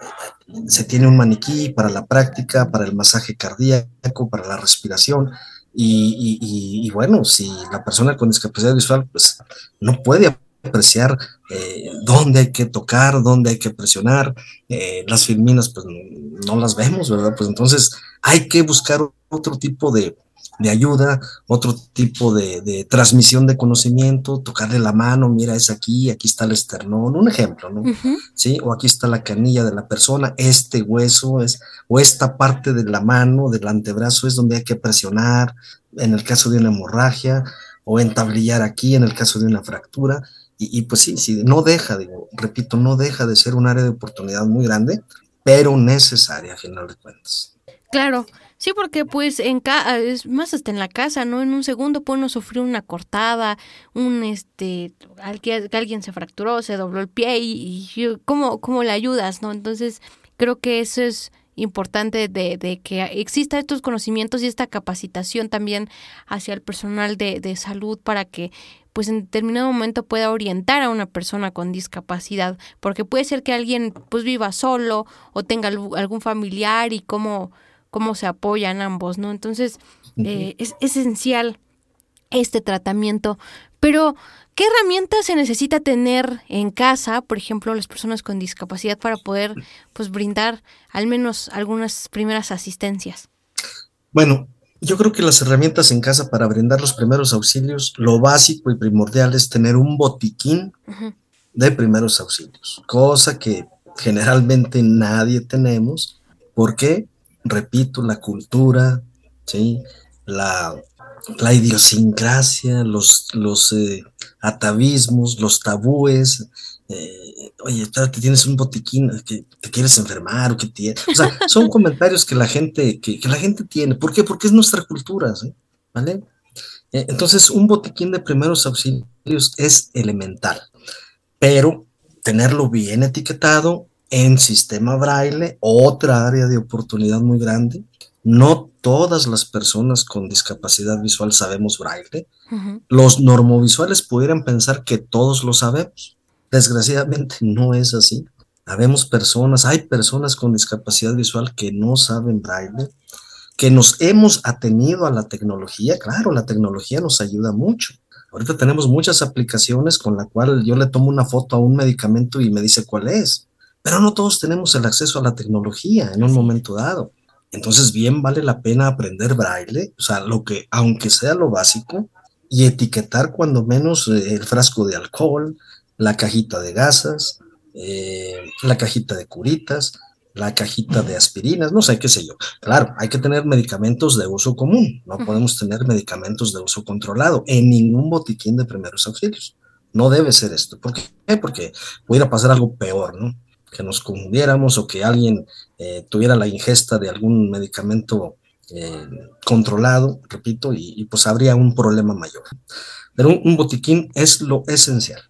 se tiene un maniquí para la práctica, para el masaje cardíaco, para la respiración. Y, bueno, si la persona con discapacidad visual pues no puede apreciar eh, dónde hay que tocar, dónde hay que presionar, las filminas pues no las vemos, ¿verdad? Pues entonces hay que buscar otro tipo de, de ayuda, otro tipo de, transmisión de conocimiento, tocarle la mano, mira, es aquí, aquí está el esternón, un ejemplo, ¿no? Sí, o aquí está la canilla de la persona, este hueso es, o esta parte de la mano, del antebrazo es donde hay que presionar, en el caso de una hemorragia, o entablillar aquí, en el caso de una fractura. Y, y pues sí, sí, no deja, digo, repito, no deja de ser un área de oportunidad muy grande, pero necesaria a final de cuentas. Claro, Sí, porque pues en ca es más hasta en la casa, ¿no? En un segundo puede uno sufrir una cortada, un este, que alguien se fracturó, se dobló el pie y, ¿cómo, ¿cómo, le ayudas, no? Entonces creo que eso es importante de, de, que exista estos conocimientos y esta capacitación también hacia el personal de, de salud para que pues en determinado momento pueda orientar a una persona con discapacidad, porque puede ser que alguien pues viva solo o tenga algún familiar y cómo cómo se apoyan ambos, ¿no? Entonces, eh, es esencial este tratamiento. Pero, ¿qué herramientas se necesita tener en casa, por ejemplo, las personas con discapacidad, para poder pues, brindar al menos algunas primeras asistencias? Bueno, yo creo que las herramientas en casa para brindar los primeros auxilios, lo básico y primordial es tener un botiquín de primeros auxilios, cosa que generalmente nadie tenemos. ¿Por qué? Repito, la cultura, ¿sí? la, la idiosincrasia, los, los eh, atavismos, los tabúes. Eh, oye, espérate, tienes un botiquín, que te quieres enfermar o que tienes. O sea, son comentarios que la gente, que, la gente tiene. ¿Por qué? Porque es nuestra cultura, ¿vale? Eh, entonces, un botiquín de primeros auxilios es elemental, pero tenerlo bien etiquetado en sistema braille, otra área de oportunidad muy grande. No todas las personas con discapacidad visual sabemos braille. Los normovisuales pudieran pensar que todos lo sabemos. Desgraciadamente no es así. Habemos personas, hay personas con discapacidad visual que no saben braille, que nos hemos atenido a la tecnología. Claro, la tecnología nos ayuda mucho. Ahorita tenemos muchas aplicaciones con la cual yo le tomo una foto a un medicamento y me dice cuál es pero no todos tenemos el acceso a la tecnología en un momento dado. Entonces, bien vale la pena aprender braille, o sea, lo que, aunque sea lo básico, y etiquetar cuando menos eh, el frasco de alcohol, la cajita de gasas, eh, la cajita de curitas, la cajita de aspirinas, no sé, qué sé yo. Claro, hay que tener medicamentos de uso común, no podemos tener medicamentos de uso controlado en ningún botiquín de primeros auxilios. No debe ser esto. ¿Por qué? Porque pudiera pasar algo peor, ¿no? Que nos confundiéramos o que alguien eh, tuviera la ingesta de algún medicamento eh, controlado, repito, y, pues habría un problema mayor. Pero un, botiquín es lo esencial.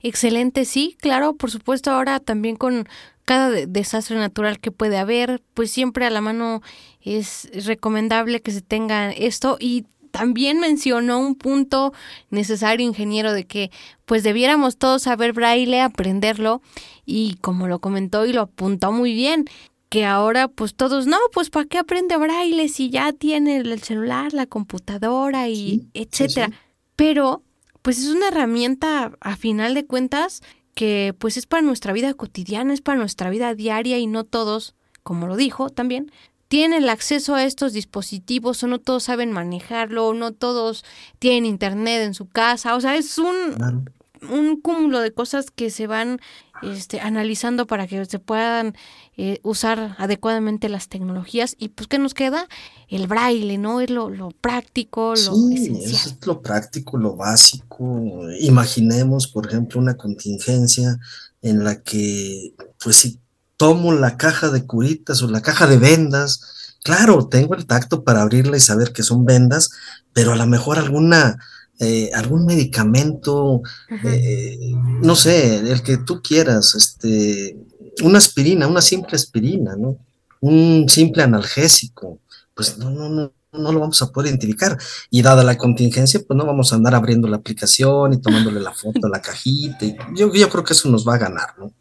Excelente, sí, claro, por supuesto, ahora también con cada desastre natural que puede haber, pues siempre a la mano es recomendable que se tenga esto y también mencionó un punto necesario, ingeniero, de que pues debiéramos todos saber braille, aprenderlo y como lo comentó y lo apuntó muy bien, que ahora pues todos, no, pues ¿para qué aprende braille si ya tiene el celular, la computadora y etcétera? Pero pues es una herramienta a final de cuentas que pues es para nuestra vida cotidiana, es para nuestra vida diaria y no todos, como lo dijo también, tienen el acceso a estos dispositivos o no todos saben manejarlo, o no todos tienen internet en su casa, o sea, es un, un cúmulo de cosas que se van este, analizando para que se puedan eh, usar adecuadamente las tecnologías y pues ¿qué nos queda? El braille, ¿no? Es lo, lo práctico, lo sí, es lo práctico, lo básico. Imaginemos, por ejemplo, una contingencia en la que, pues si tomo la caja de curitas o la caja de vendas. Claro, tengo el tacto para abrirla y saber que son vendas, pero a lo mejor alguna, eh, algún medicamento, eh, no sé, el que tú quieras, este, una aspirina, una simple aspirina, ¿no? Un simple analgésico. Pues no, no, no, no lo vamos a poder identificar. Y dada la contingencia, pues no vamos a andar abriendo la aplicación y tomándole la foto a la cajita. y yo, yo creo que eso nos va a ganar, ¿no?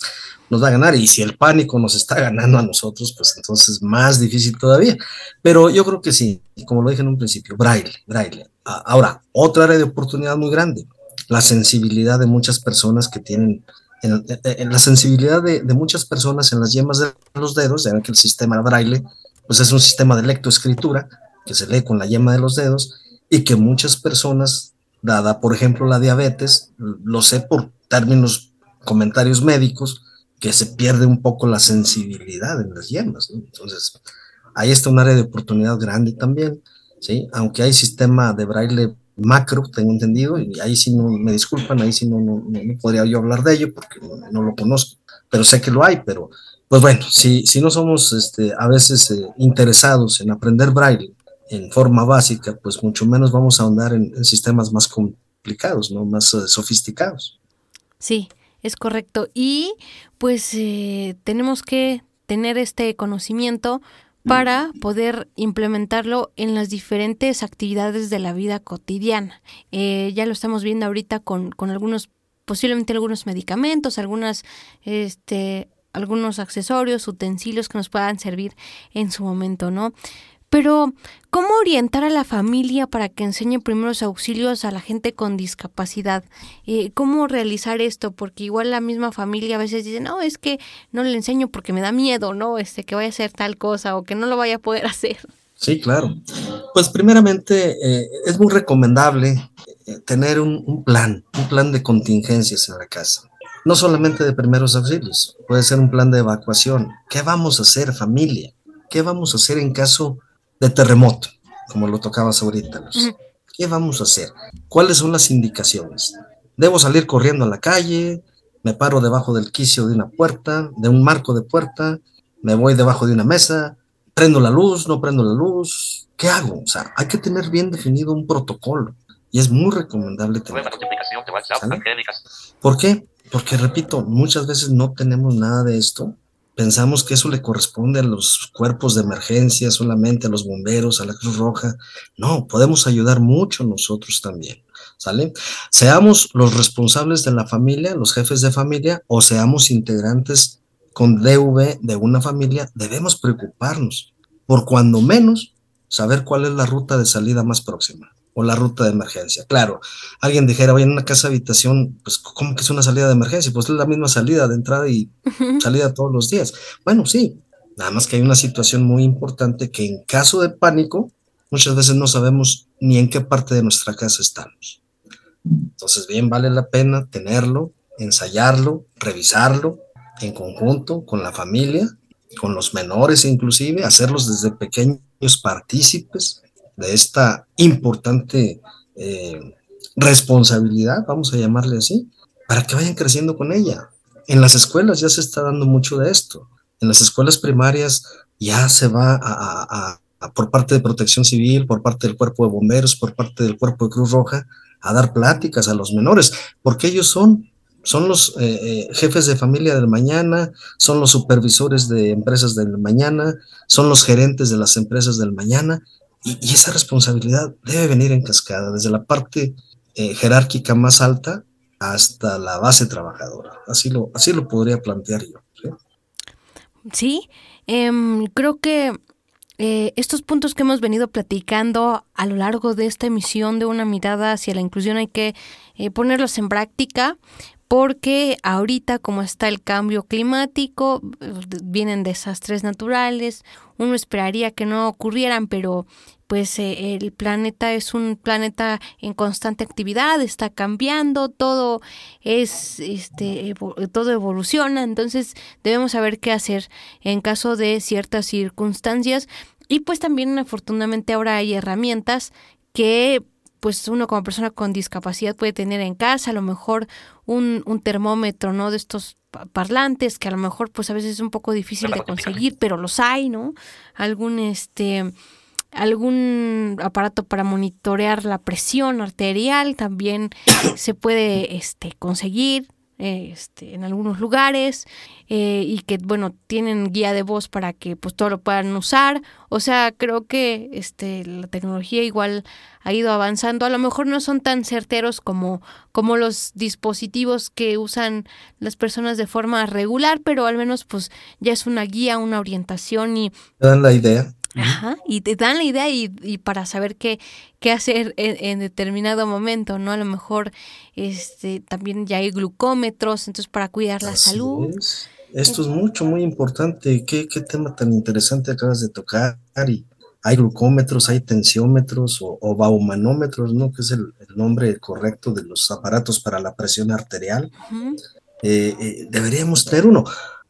Nos va a ganar. Y si el pánico nos está ganando a nosotros, pues entonces más difícil todavía. Pero yo creo que sí, como lo dije en un principio, braille, braille. Ahora, otra área de oportunidad muy grande, la sensibilidad de muchas personas que tienen, en, en- en la sensibilidad de, muchas personas en las yemas de los dedos, ya que el sistema braille, pues es un sistema de lectoescritura que se lee con la yema de los dedos y que muchas personas, dada por ejemplo la diabetes, lo sé por términos, comentarios médicos, que se pierde un poco la sensibilidad en las yemas. Entonces, ahí está un área de oportunidad grande también, ¿sí? Aunque hay sistema de braille macro, tengo entendido, y ahí sí no, me disculpan, ahí sí no, podría yo hablar de ello porque no, lo conozco, pero sé que lo hay, pero pues bueno, si, si no somos este, a veces eh, interesados en aprender braille en forma básica, pues mucho menos vamos a ahondar en, en sistemas más complicados, ¿no? Más eh, sofisticados. Sí, es correcto. Y pues eh, tenemos que tener este conocimiento para poder implementarlo en las diferentes actividades de la vida cotidiana. Eh, ya lo estamos viendo ahorita con, con algunos, posiblemente algunos medicamentos, algunas, este, algunos accesorios, utensilios que nos puedan servir en su momento, ¿no? Pero, ¿cómo orientar a la familia para que enseñe primeros auxilios a la gente con discapacidad? Eh, ¿Cómo realizar esto? Porque igual la misma familia a veces dice, no, es que no le enseño porque me da miedo, ¿no? Este, que vaya a hacer tal cosa o que no lo vaya a poder hacer. Sí, claro. Pues primeramente eh, es muy recomendable eh, tener un, un plan, un plan de contingencias en la casa. No solamente de primeros auxilios, puede ser un plan de evacuación. ¿Qué vamos a hacer familia? ¿Qué vamos a hacer en caso de terremoto? Como lo tocabas ahorita. Luz. ¿Qué vamos a hacer? ¿Cuáles son las indicaciones? ¿Debo salir corriendo a la calle? ¿Me paro debajo del quicio de una puerta, de un marco de puerta? ¿Me voy debajo de una mesa? prendo la luz, no prendo la luz, ¿qué hago? O sea, hay que tener bien definido un protocolo y es muy recomendable. Angélicas. ¿Por qué? Porque, repito, muchas veces no tenemos nada de esto. Pensamos que eso le corresponde a los cuerpos de emergencia, solamente a los bomberos, a la Cruz Roja. No, podemos ayudar mucho nosotros también. ¿Sale? Seamos los responsables de la familia, los jefes de familia, o seamos integrantes con DV de una familia, debemos preocuparnos por cuando menos saber cuál es la ruta de salida más próxima o la ruta de emergencia. Claro, alguien dijera, oye, en una casa habitación, pues, ¿cómo que es una salida de emergencia? Pues es la misma salida de entrada y salida todos los días. Bueno, sí, nada más que hay una situación muy importante que en caso de pánico, muchas veces no sabemos ni en qué parte de nuestra casa estamos. Entonces, bien, vale la pena tenerlo, ensayarlo, revisarlo en conjunto con la familia, con los menores inclusive, hacerlos desde pequeños partícipes de esta importante eh, responsabilidad, vamos a llamarle así, para que vayan creciendo con ella. En las escuelas ya se está dando mucho de esto. En las escuelas primarias ya se va a, por parte de Protección Civil, por parte del Cuerpo de Bomberos, por parte del Cuerpo de Cruz Roja, a dar pláticas a los menores, porque ellos son, son los eh, eh, jefes de familia del mañana, son los supervisores de empresas del mañana, son los gerentes de las empresas del mañana, y, esa responsabilidad debe venir en cascada, desde la parte eh, jerárquica más alta hasta la base trabajadora. Así lo, así lo podría plantear yo. ¿sí? Sí, em, creo que eh, estos puntos que hemos venido platicando a lo largo de esta emisión de una mirada hacia la inclusión hay que eh, ponerlos en práctica porque ahorita como está el cambio climático, eh, vienen desastres naturales, uno esperaría que no ocurrieran, pero pues eh, el planeta es un planeta en constante actividad, está cambiando, todo es este todo evoluciona, entonces debemos saber qué hacer en caso de ciertas circunstancias. Y pues también afortunadamente ahora hay herramientas que pues uno como persona con discapacidad puede tener en casa, a lo mejor un, un termómetro, ¿no? De estos pa- parlantes que a lo mejor pues a veces es un poco difícil de conseguir, pero los hay, ¿no? Algún este algún aparato para monitorear la presión arterial también se puede este conseguir este, en algunos lugares eh, y que bueno tienen guía de voz para que pues todo lo puedan usar o sea creo que este la tecnología igual ha ido avanzando a lo mejor no son tan certeros como como los dispositivos que usan las personas de forma regular pero al menos pues ya es una guía una orientación y ¿Te dan la idea? Ajá, y te dan la idea y, y para saber qué, qué hacer en, en determinado momento, ¿no? A lo mejor este también ya hay glucómetros, entonces para cuidar la Así salud. es. Esto es mucho, muy importante. ¿Qué, qué tema tan interesante acabas de tocar? Y hay glucómetros, hay tensiómetros o, o baumanómetros, ¿no? Que es el, el nombre correcto de los aparatos para la presión arterial. Eh, eh, deberíamos tener uno.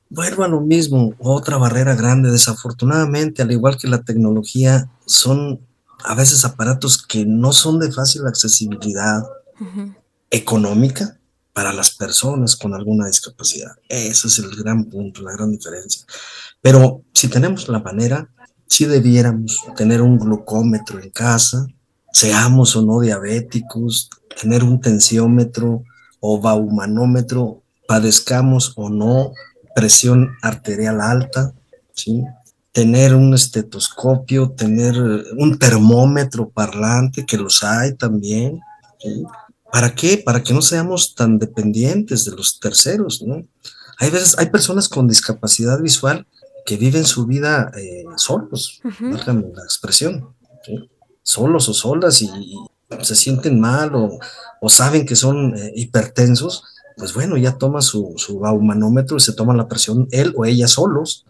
Vuelvo a lo mismo, otra barrera grande. Desafortunadamente, al igual que la tecnología, son a veces aparatos que no son de fácil accesibilidad ujú. económica para las personas con alguna discapacidad. Ese es el gran punto, la gran diferencia. Pero si tenemos la manera, sí debiéramos tener un glucómetro en casa, seamos o no diabéticos, tener un tensiómetro o baumanómetro, padezcamos o no presión arterial alta, ¿sí? tener un estetoscopio, tener un termómetro parlante, que los hay también, ¿sí? ¿Para qué? Para que no seamos tan dependientes de los terceros, ¿no? Hay veces, hay personas con discapacidad visual que viven su vida eh, solos, Ujú. válgame la expresión, ¿sí? solos o solas y, y se sienten mal o, o saben que son eh, hipertensos, pues bueno, ya toma su, su baumanómetro y se toma la presión él o ella solos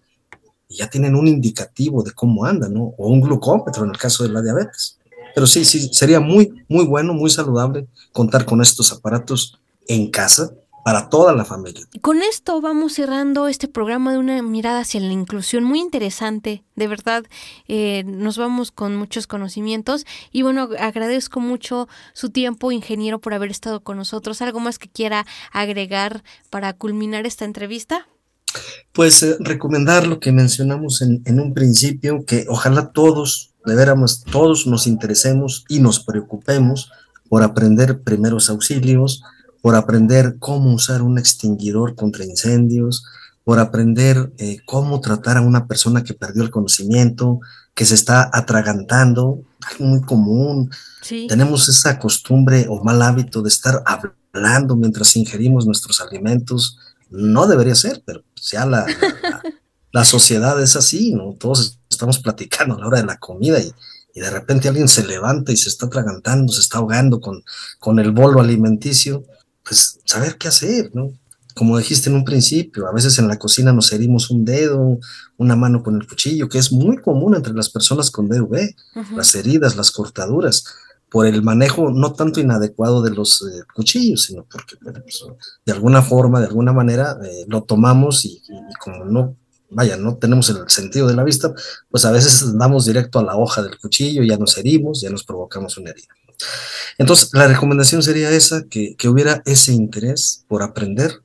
y ya tienen un indicativo de cómo andan, ¿no? O un glucómetro en el caso de la diabetes. Pero sí, sí, sería muy, muy bueno, muy saludable contar con estos aparatos en casa para toda la familia. Con esto vamos cerrando este programa de una mirada hacia la inclusión muy interesante, de verdad. eh, nos vamos con muchos conocimientos y bueno, agradezco mucho su tiempo, ingeniero, por haber estado con nosotros. ¿Algo más que quiera agregar para culminar esta entrevista? Pues eh, recomendar lo que mencionamos en, en un principio, que ojalá todos, de veras, todos nos interesemos y nos preocupemos por aprender primeros auxilios, por aprender cómo usar un extinguidor contra incendios, por aprender eh, cómo tratar a una persona que perdió el conocimiento, que se está atragantando, algo muy común. Sí. Tenemos esa costumbre o mal hábito de estar hablando mientras ingerimos nuestros alimentos. No debería ser, pero ya la, la, la sociedad es así, ¿no? Todos estamos platicando a la hora de la comida y, y de repente alguien se levanta y se está atragantando, se está ahogando con, con el bolo alimenticio, pues saber qué hacer, ¿no? Como dijiste en un principio, a veces en la cocina nos herimos un dedo, una mano con el cuchillo, que es muy común entre las personas con DV, las heridas, las cortaduras, por el manejo no tanto inadecuado de los eh, cuchillos, sino porque bueno, pues, de alguna forma, de alguna manera, eh, lo tomamos y, y- y como no, vaya, no tenemos el sentido de la vista, pues a veces damos directo a la hoja del cuchillo, ya nos herimos, ya nos provocamos una herida. Entonces, la recomendación sería esa, que, que hubiera ese interés por aprender,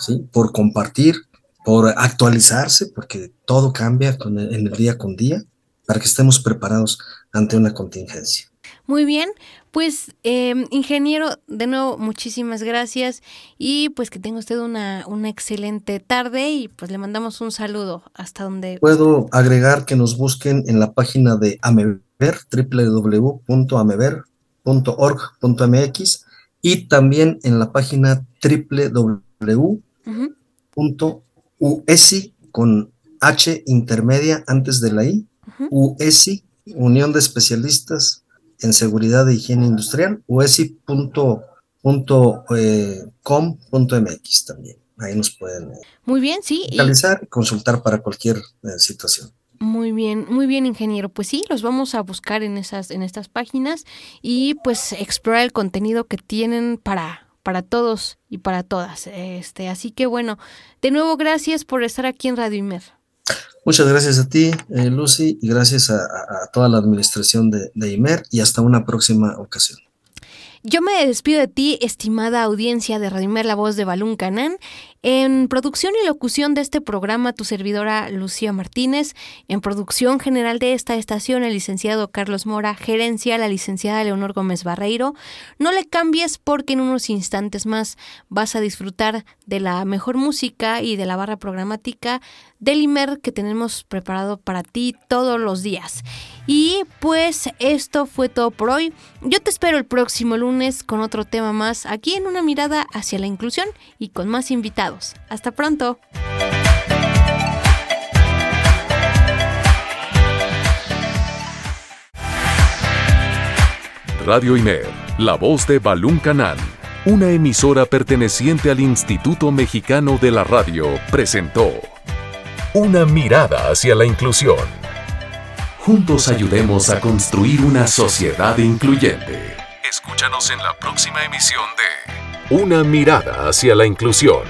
¿sí? por compartir, por actualizarse, porque todo cambia con en el día con día, para que estemos preparados ante una contingencia. Muy bien, pues eh, ingeniero, de nuevo muchísimas gracias y pues que tenga usted una, una excelente tarde y pues le mandamos un saludo hasta donde... Puedo agregar que nos busquen en la página de Amever, www.amever.org.mx y también en la página www.uesi con H intermedia antes de la I, Ujú. UESI, Unión de Especialistas en Seguridad e Higiene Industrial, uesi.com.mx también. Ahí nos pueden eh, Muy bien, sí. localizar y consultar para cualquier eh, situación. Muy bien, muy bien, ingeniero. Pues sí, los vamos a buscar en esas, en estas páginas y pues explorar el contenido que tienen para, para todos y para todas. Este, así que bueno, de nuevo gracias por estar aquí en Radio Imer. Muchas gracias a ti, eh, Lucy, y gracias a, toda la administración de, de IMER y hasta una próxima ocasión. Yo me despido de ti, estimada audiencia de Radio Imer, la voz de Balún Canán. En producción y locución de este programa, tu servidora Lucía Martínez. En producción general de esta estación, el licenciado Carlos Mora. Gerencia, la licenciada Leonor Gómez Barreiro. No le cambies porque en unos instantes más vas a disfrutar de la mejor música y de la barra programática del IMER que tenemos preparado para ti todos los días. Y pues esto fue todo por hoy. Yo te espero el próximo lunes con otro tema más aquí en una mirada hacia la inclusión y con más invitados. Hasta pronto. Radio IMER, la voz de Balún Canán, una emisora perteneciente al Instituto Mexicano de la Radio, presentó Una mirada hacia la inclusión. Juntos ayudemos a construir una sociedad incluyente. Escúchanos en la próxima emisión de Una mirada hacia la inclusión.